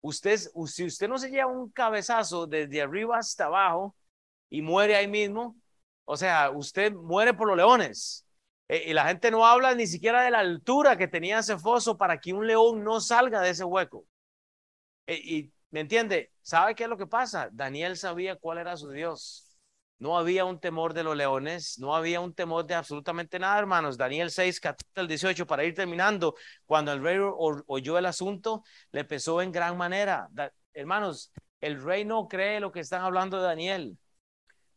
Usted, si usted no se lleva un cabezazo desde arriba hasta abajo y muere ahí mismo, o sea, usted muere por los leones. Eh, y la gente no habla ni siquiera de la altura que tenía ese foso para que un león no salga de ese hueco. Eh, y, ¿me entiende? ¿Sabe qué es lo que pasa? Daniel sabía cuál era su Dios. No había un temor de los leones, no había un temor de absolutamente nada, hermanos. Daniel 6, 14 18, para ir terminando, cuando el rey oyó el asunto, le pesó en gran manera. hermanos, el rey no cree lo que están hablando de Daniel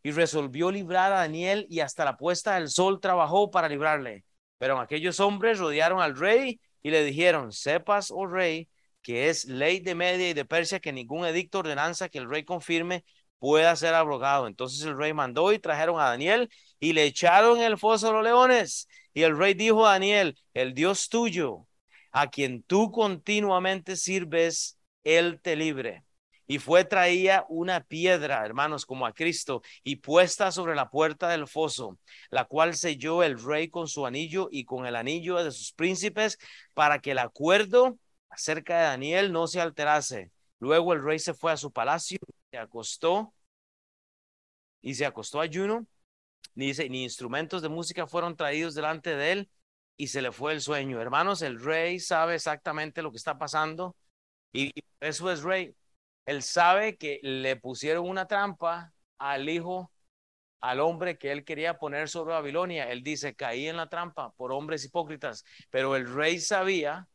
y resolvió librar a Daniel y hasta la puesta del sol trabajó para librarle. Pero aquellos hombres rodearon al rey y le dijeron, sepas, oh rey, que es ley de Media y de Persia que ningún edicto ordenanza que el rey confirme pueda ser abrogado. Entonces el rey mandó y trajeron a Daniel y le echaron en el foso de los leones. Y el rey dijo a Daniel, el Dios tuyo, a quien tú continuamente sirves, él te libre y fue traía una piedra, hermanos, como a Cristo, y puesta sobre la puerta del foso, la cual selló el rey con su anillo y con el anillo de sus príncipes, para que el acuerdo acerca de Daniel no se alterase. Luego el rey se fue a su palacio, se acostó y se acostó ayuno, ni, ni instrumentos de música fueron traídos delante de él y se le fue el sueño. Hermanos, el rey sabe exactamente lo que está pasando y eso es rey. Él sabe que le pusieron una trampa al hijo, al hombre que él quería poner sobre Babilonia. Él dice, caí en la trampa por hombres hipócritas, pero el rey sabía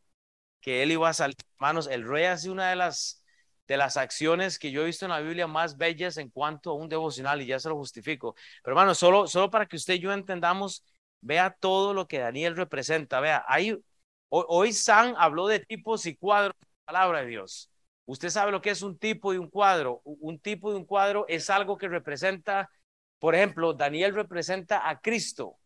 que él iba a salir. Hermanos, el rey hace una de las de las acciones que yo he visto en la Biblia más bellas en cuanto a un devocional y ya se lo justifico. Pero hermanos, solo, solo para que usted y yo entendamos, vea todo lo que Daniel representa. Vea, hoy, hoy San habló de tipos y cuadros de la palabra de Dios. Usted sabe lo que es un tipo y un cuadro. Un tipo y un cuadro es algo que representa, por ejemplo, Daniel representa a Cristo.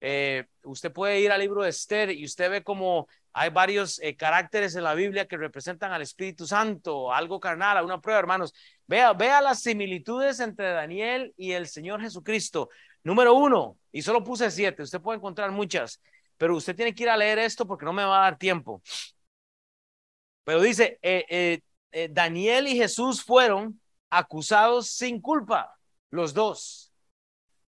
Eh, usted puede ir al libro de Esther y usted ve como hay varios eh, caracteres en la Biblia que representan al Espíritu Santo, algo carnal, a una prueba, hermanos. Vea, vea las similitudes entre Daniel y el Señor Jesucristo. Número uno, y solo puse siete, usted puede encontrar muchas, pero usted tiene que ir a leer esto porque no me va a dar tiempo. Pero dice, eh, eh, eh, Daniel y Jesús fueron acusados sin culpa, los dos.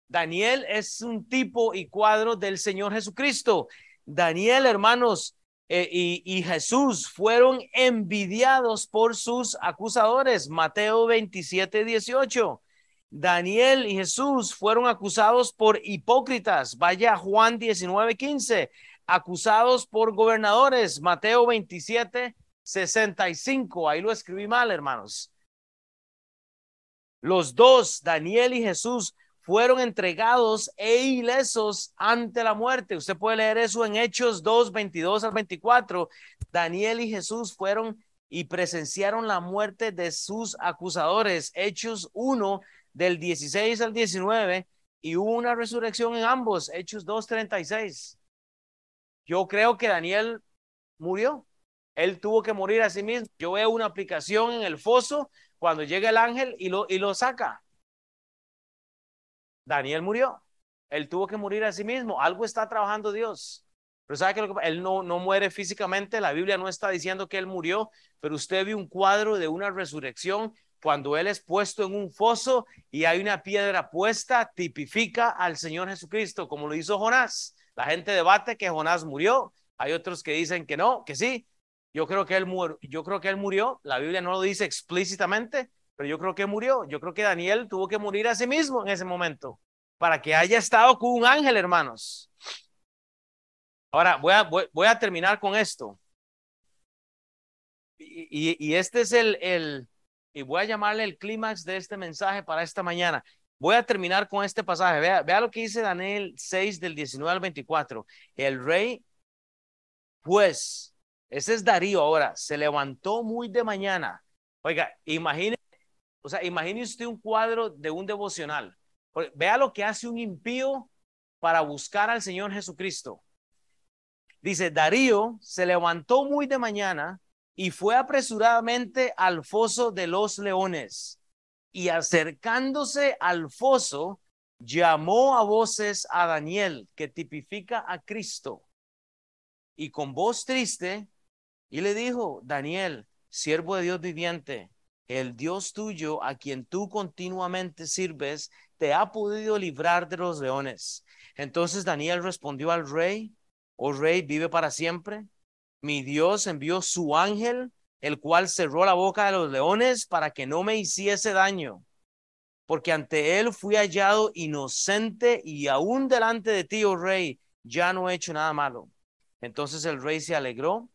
Daniel es un tipo y cuadro del Señor Jesucristo. Daniel, hermanos, y, y, Jesús fueron envidiados por sus acusadores. Mateo 27, 18. Daniel y Jesús fueron acusados por hipócritas. Vaya Juan 19, 15. Acusados por gobernadores. Mateo 27, 65, ahí lo escribí mal, hermanos. Los dos, Daniel y Jesús, fueron entregados e ilesos ante la muerte. Usted puede leer eso en Hechos 2, 22 al 24. Daniel y Jesús fueron y presenciaron la muerte de sus acusadores. Hechos 1, del 16 al 19, y hubo una resurrección en ambos. Hechos 2, 36. Yo creo que Daniel murió. Él tuvo que morir a sí mismo. Yo veo una aplicación en el foso cuando llega el ángel y lo, y lo saca. Daniel murió. Él tuvo que morir a sí mismo. Algo está trabajando Dios. Pero sabe que, él no, no muere físicamente. La Biblia no está diciendo que él murió, pero usted vio un cuadro de una resurrección cuando él es puesto en un foso y hay una piedra puesta, tipifica al Señor Jesucristo, como lo hizo Jonás. La gente debate que Jonás murió. Hay otros que dicen que no, que sí. Yo creo que él murió. Yo creo que él murió. La Biblia no lo dice explícitamente, pero yo creo que murió. Yo creo que Daniel tuvo que morir a sí mismo en ese momento para que haya estado con un ángel, hermanos. Ahora voy a, terminar con esto. Y, este es el, el, y voy a llamarle el clímax de este mensaje para esta mañana. Voy a terminar con este pasaje. Vea, vea lo que dice Daniel 6 del 19 al 24. El rey, pues, ese es Darío ahora, se levantó muy de mañana. Oiga, imagine, o sea, imagine usted un cuadro de un devocional. Vea lo que hace un impío para buscar al Señor Jesucristo. Dice, Darío se levantó muy de mañana y fue apresuradamente al foso de los leones. Y acercándose al foso, llamó a voces a Daniel, que tipifica a Cristo. Y con voz triste y le dijo, Daniel, siervo de Dios viviente, el Dios tuyo a quien tú continuamente sirves, te ha podido librar de los leones. Entonces Daniel respondió al rey, oh rey, vive para siempre. Mi Dios envió su ángel, el cual cerró la boca de los leones para que no me hiciese daño. Porque ante él fui hallado inocente y aún delante de ti, oh rey, ya no he hecho nada malo. Entonces el rey se alegró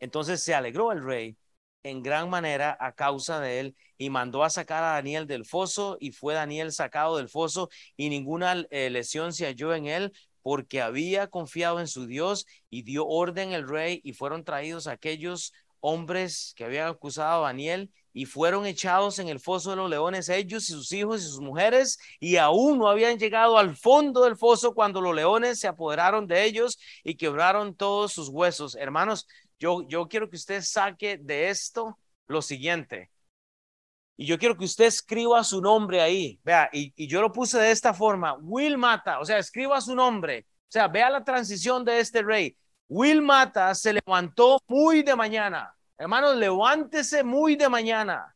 entonces se alegró el rey en gran manera a causa de él y mandó a sacar a Daniel del foso y fue Daniel sacado del foso y ninguna eh, lesión se halló en él porque había confiado en su Dios y dio orden el rey y fueron traídos aquellos hombres que habían acusado a Daniel y fueron echados en el foso de los leones ellos y sus hijos y sus mujeres y aún no habían llegado al fondo del foso cuando los leones se apoderaron de ellos y quebraron todos sus huesos. Hermanos, yo, yo quiero que usted saque de esto lo siguiente. Y yo quiero que usted escriba su nombre ahí. Vea, y, yo lo puse de esta forma. Will Mata, o sea, escriba su nombre. O sea, vea la transición de este rey. Will Mata se levantó muy de mañana. Hermanos, levántese muy de mañana.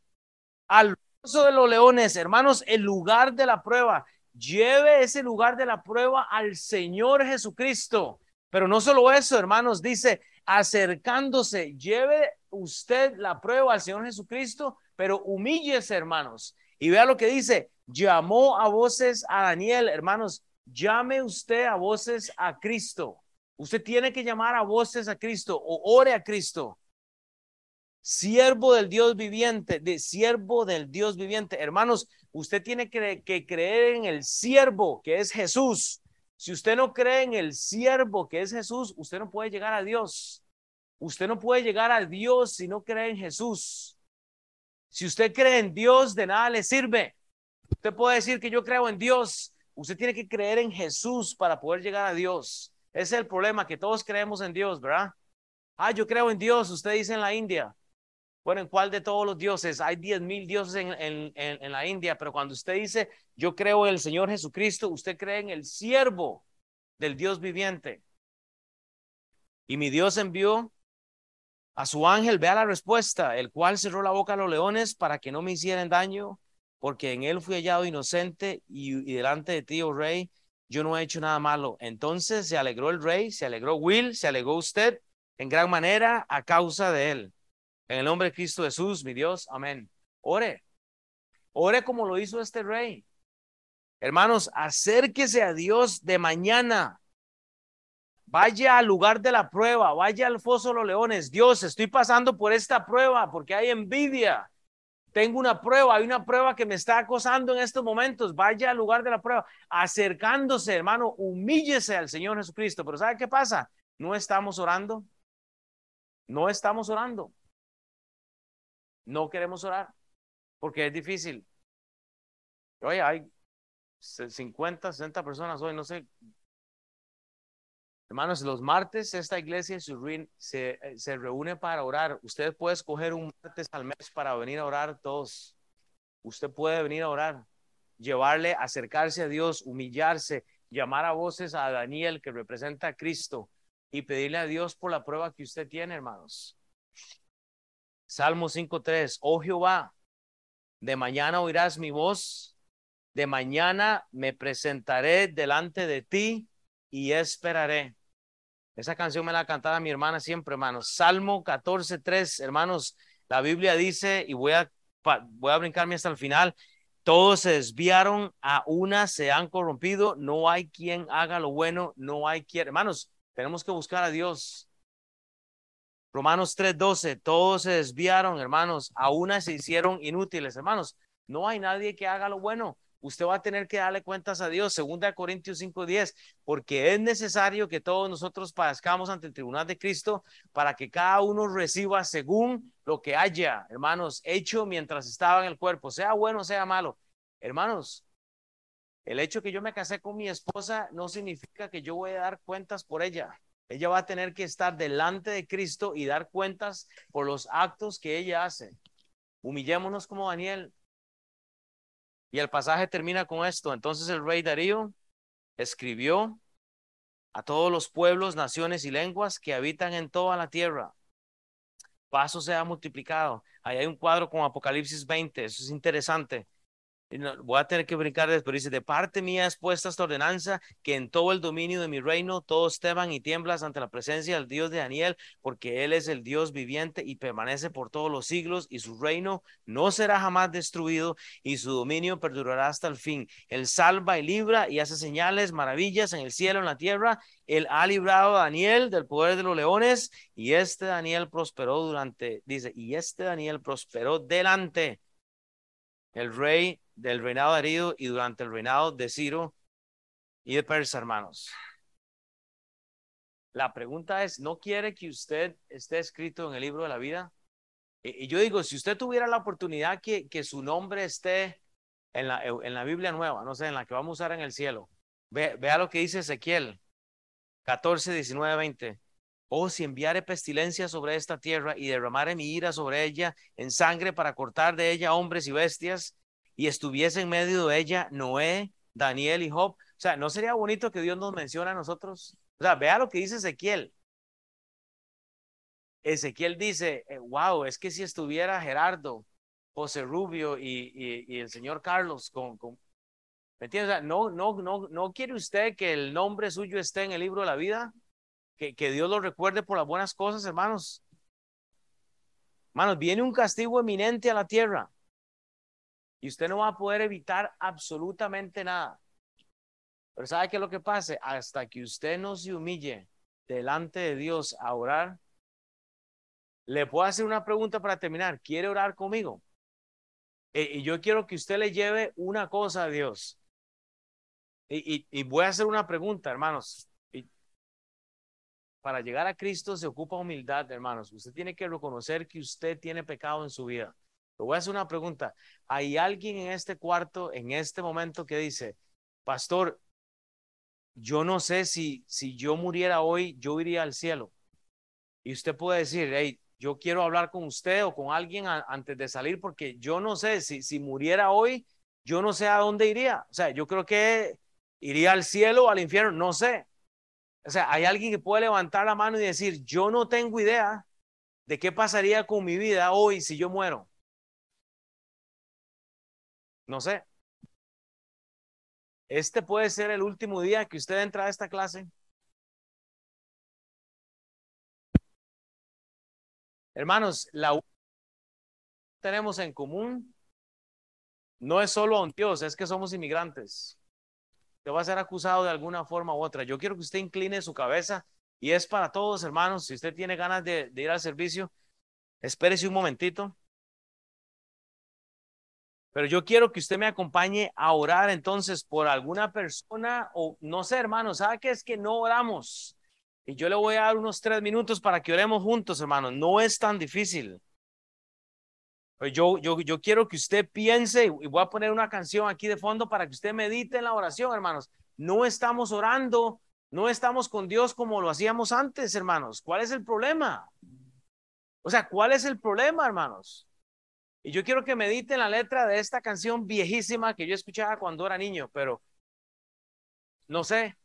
Al paso de los leones, hermanos, el lugar de la prueba. Lleve ese lugar de la prueba al Señor Jesucristo. Pero no solo eso, hermanos, dice, acercándose, lleve usted la prueba al Señor Jesucristo, pero humíllese, hermanos. Y vea lo que dice, llamó a voces a Daniel, hermanos, llame usted a voces a Cristo. Usted tiene que llamar a voces a Cristo o ore a Cristo. Siervo del Dios viviente, de siervo del Dios viviente. Hermanos, usted tiene que, que creer en el siervo que es Jesús. Si usted no cree en el siervo que es Jesús, usted no puede llegar a Dios. Usted no puede llegar a Dios si no cree en Jesús. Si usted cree en Dios, de nada le sirve. Usted puede decir que yo creo en Dios. Usted tiene que creer en Jesús para poder llegar a Dios. Ese es el problema, que todos creemos en Dios, ¿verdad? Ah, yo creo en Dios, usted dice en la India. Bueno, ¿en cuál de todos los dioses? Hay diez mil dioses en, en, en, la India, pero cuando usted dice, yo creo en el Señor Jesucristo, usted cree en el siervo del Dios viviente. Y mi Dios envió a su ángel, vea la respuesta, el cual cerró la boca a los leones para que no me hicieran daño, porque en él fui hallado inocente y, y delante de ti, oh rey, yo no he hecho nada malo. Entonces se alegró el rey, se alegró Will, se alegró usted en gran manera a causa de él. En el nombre de Cristo Jesús, mi Dios, amén. Ore. Ore como lo hizo este rey. Hermanos, acérquese a Dios de mañana. Vaya al lugar de la prueba, vaya al foso de los leones. Dios, estoy pasando por esta prueba porque hay envidia. tengo una prueba, hay una prueba que me está acosando en estos momentos, vaya al lugar de la prueba, acercándose, hermano, humíllese al Señor Jesucristo. Pero ¿sabe qué pasa? No estamos orando. No estamos orando. No queremos orar porque es difícil. Oye, hay 50, 60 personas hoy, no sé. Hermanos, los martes esta iglesia se, se, se reúne para orar. Usted puede escoger un martes al mes para venir a orar todos. Usted puede venir a orar, llevarle, acercarse a Dios, humillarse, llamar a voces a Daniel que representa a Cristo y pedirle a Dios por la prueba que usted tiene, hermanos. Salmo 5.3, oh Jehová, de mañana oirás mi voz, de mañana me presentaré delante de ti y esperaré. Esa canción me la cantaba mi hermana siempre, hermanos. Salmo 14.3, hermanos, la Biblia dice, y voy a, voy a brincarme hasta el final, todos se desviaron, a una se han corrompido, no hay quien haga lo bueno, no hay quien, hermanos, tenemos que buscar a Dios. Romanos 3:12, todos se desviaron, hermanos, a una se hicieron inútiles, hermanos. No hay nadie que haga lo bueno. Usted va a tener que darle cuentas a Dios, segunda Corintios 5:10, porque es necesario que todos nosotros padezcamos ante el tribunal de Cristo para que cada uno reciba según lo que haya, hermanos, hecho mientras estaba en el cuerpo, sea bueno, sea malo. Hermanos, el hecho que yo me casé con mi esposa no significa que yo voy a dar cuentas por ella. Ella va a tener que estar delante de Cristo y dar cuentas por los actos que ella hace. Humillémonos como Daniel. Y el pasaje termina con esto. Entonces el rey Darío escribió a todos los pueblos, naciones y lenguas que habitan en toda la tierra. Paso se ha multiplicado. Ahí hay un cuadro con Apocalipsis 20. Eso es interesante voy a tener que brincar después. Dice, de parte mía es puesta esta ordenanza, que en todo el dominio de mi reino todos teman y tiemblas ante la presencia del Dios de Daniel, porque Él es el Dios viviente y permanece por todos los siglos, y su reino no será jamás destruido, y su dominio perdurará hasta el fin. Él salva y libra y hace señales, maravillas en el cielo, en la tierra. Él ha librado a Daniel del poder de los leones, y este Daniel prosperó durante, dice, y este Daniel prosperó delante el rey del reinado de y durante el reinado de Ciro y de Persa, hermanos. La pregunta es, ¿no quiere que usted esté escrito en el libro de la vida? Y, yo digo, si usted tuviera la oportunidad que, que su nombre esté en la, en la Biblia nueva, no sé, en la que vamos a usar en el cielo, ve, vea lo que dice Ezequiel 14, 19, 20. Oh, si enviare pestilencia sobre esta tierra y derramare mi ira sobre ella en sangre para cortar de ella hombres y bestias, y estuviese en medio de ella Noé, Daniel y Job. O sea, ¿no sería bonito que Dios nos mencione a nosotros? O sea, vea lo que dice Ezequiel. Ezequiel dice, wow, eh, es que si estuviera Gerardo, José Rubio y, y, el señor Carlos con, con ¿me entiendes? O sea, no, no, no, no quiere usted que el nombre suyo esté en el libro de la vida, que, Dios lo recuerde por las buenas cosas, hermanos. Hermanos, viene un castigo eminente a la tierra. Y usted no va a poder evitar absolutamente nada. Pero ¿sabe qué es lo que pase? Hasta que usted no se humille delante de Dios a orar, le puedo hacer una pregunta para terminar. ¿Quiere orar conmigo? Eh, y yo quiero que usted le lleve una cosa a Dios. Y, voy a hacer una pregunta, hermanos. Para llegar a Cristo se ocupa humildad, hermanos. Usted tiene que reconocer que usted tiene pecado en su vida. Le voy a hacer una pregunta. ¿Hay alguien en este cuarto, en este momento, que dice, pastor, yo no sé si, si yo muriera hoy, yo iría al cielo? Y usted puede decir, hey, yo quiero hablar con usted o con alguien antes de salir porque yo no sé si, si muriera hoy, yo no sé a dónde iría. O sea, yo creo que iría al cielo o al infierno, no sé. O sea, hay alguien que puede levantar la mano y decir, yo no tengo idea de qué pasaría con mi vida hoy si yo muero. No sé. Este puede ser el último día que usted entra a esta clase. Hermanos, la tenemos en común no es solo a un Dios, es que somos inmigrantes. Te va a ser acusado de alguna forma u otra. Yo quiero que usted incline su cabeza y es para todos, hermanos. Si usted tiene ganas de, ir al servicio, espérese un momentito. Pero yo quiero que usted me acompañe a orar entonces por alguna persona o no sé, hermano, ¿sabe qué es que no oramos? Y yo le voy a dar unos tres minutos para que oremos juntos, hermano. No es tan difícil. Pues yo, yo, yo quiero que usted piense y voy a poner una canción aquí de fondo para que usted medite en la oración, hermanos. No estamos orando, no estamos con Dios como lo hacíamos antes, hermanos. ¿Cuál es el problema? O sea, ¿cuál es el problema, hermanos? Y yo quiero que mediten la letra de esta canción viejísima que yo escuchaba cuando era niño, pero no sé.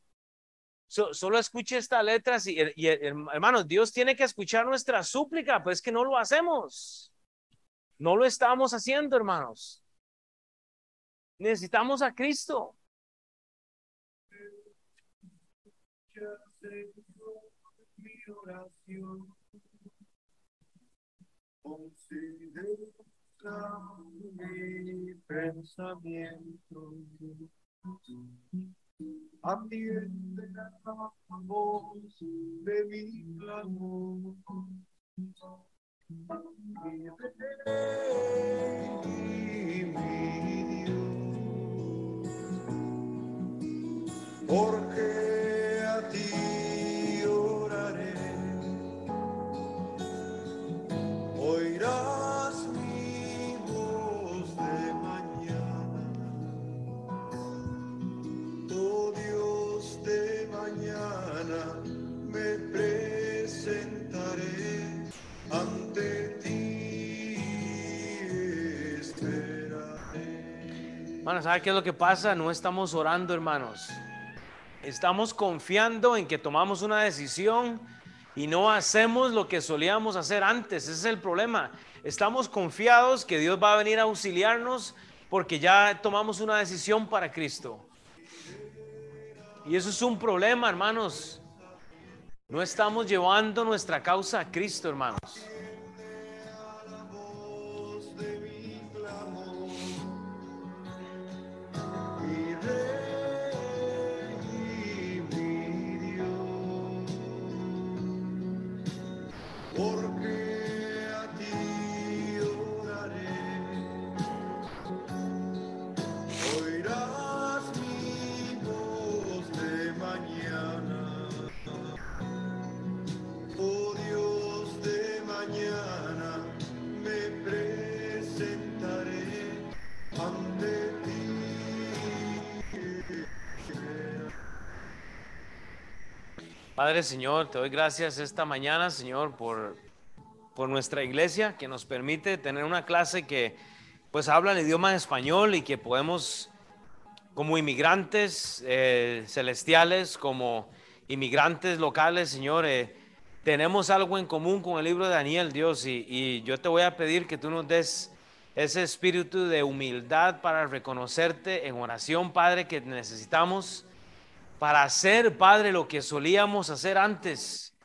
solo escuche esta letra y, y, hermanos, Dios tiene que escuchar nuestra súplica, pues que no lo hacemos. No lo estamos haciendo, hermanos. Necesitamos a Cristo. de mi. Porque ¿sabe qué es lo que pasa? No estamos orando, hermanos. Estamos confiando en que tomamos una decisión y no hacemos lo que solíamos hacer antes. Ese es el problema. Estamos confiados que Dios va a venir a auxiliarnos porque ya tomamos una decisión para Cristo. Y eso es un problema, hermanos. No estamos llevando nuestra causa a Cristo, hermanos. Señor, te doy gracias esta mañana, Señor, por, por nuestra iglesia que nos permite tener una clase que pues habla el idioma español y que podemos como inmigrantes eh, celestiales, como inmigrantes locales, Señor, eh, tenemos algo en común con el libro de Daniel, Dios, y, y yo te voy a pedir que tú nos des ese espíritu de humildad para reconocerte en oración, Padre, que necesitamos para hacer, Padre, lo que solíamos hacer antes.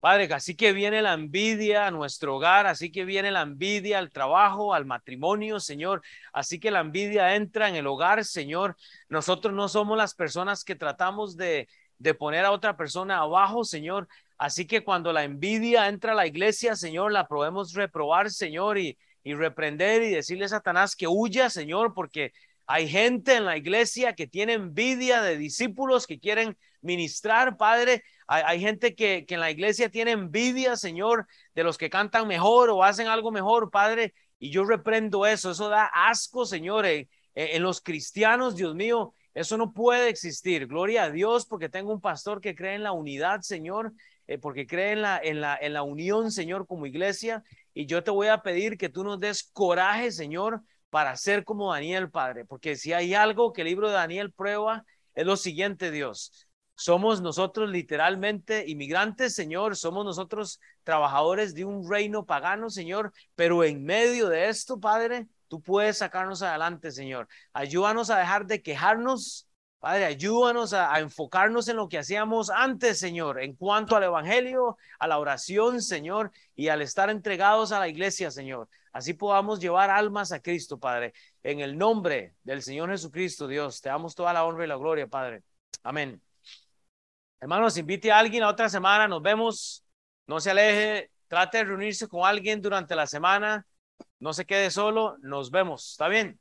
Padre, así que viene la envidia a nuestro hogar, así que viene la envidia al trabajo, al matrimonio, Señor. Así que la envidia entra en el hogar, Señor. Nosotros no somos las personas que tratamos de, de poner a otra persona abajo, Señor. Así que cuando la envidia entra a la iglesia, Señor, la podemos reprobar, Señor, y, y reprender y decirle a Satanás que huya, Señor, porque hay gente en la iglesia que tiene envidia de discípulos que quieren ministrar, Padre. Hay, gente que, en la iglesia tiene envidia, Señor, de los que cantan mejor o hacen algo mejor, Padre. Y yo reprendo eso. Eso da asco, Señor, en, en los cristianos, Dios mío. Eso no puede existir. Gloria a Dios porque tengo un pastor que cree en la unidad, Señor, eh, porque cree en la, en, la, en la unión, Señor, como iglesia. Y yo te voy a pedir que tú nos des coraje, Señor, para ser como Daniel, Padre, porque si hay algo que el libro de Daniel prueba, es lo siguiente, Dios. Somos nosotros literalmente inmigrantes, Señor, somos nosotros trabajadores de un reino pagano, Señor, pero en medio de esto, Padre, tú puedes sacarnos adelante, Señor. Ayúdanos a dejar de quejarnos, Padre, ayúdanos a, a, enfocarnos en lo que hacíamos antes, Señor, en cuanto al Evangelio, a la oración, Señor, y al estar entregados a la iglesia, Señor. Así podamos llevar almas a Cristo, Padre. En el nombre del Señor Jesucristo, Dios, te damos toda la honra y la gloria, Padre. Amén. Hermanos, invite a alguien a otra semana. Nos vemos. No se aleje. Trate de reunirse con alguien durante la semana. No se quede solo, nos vemos. ¿Está bien?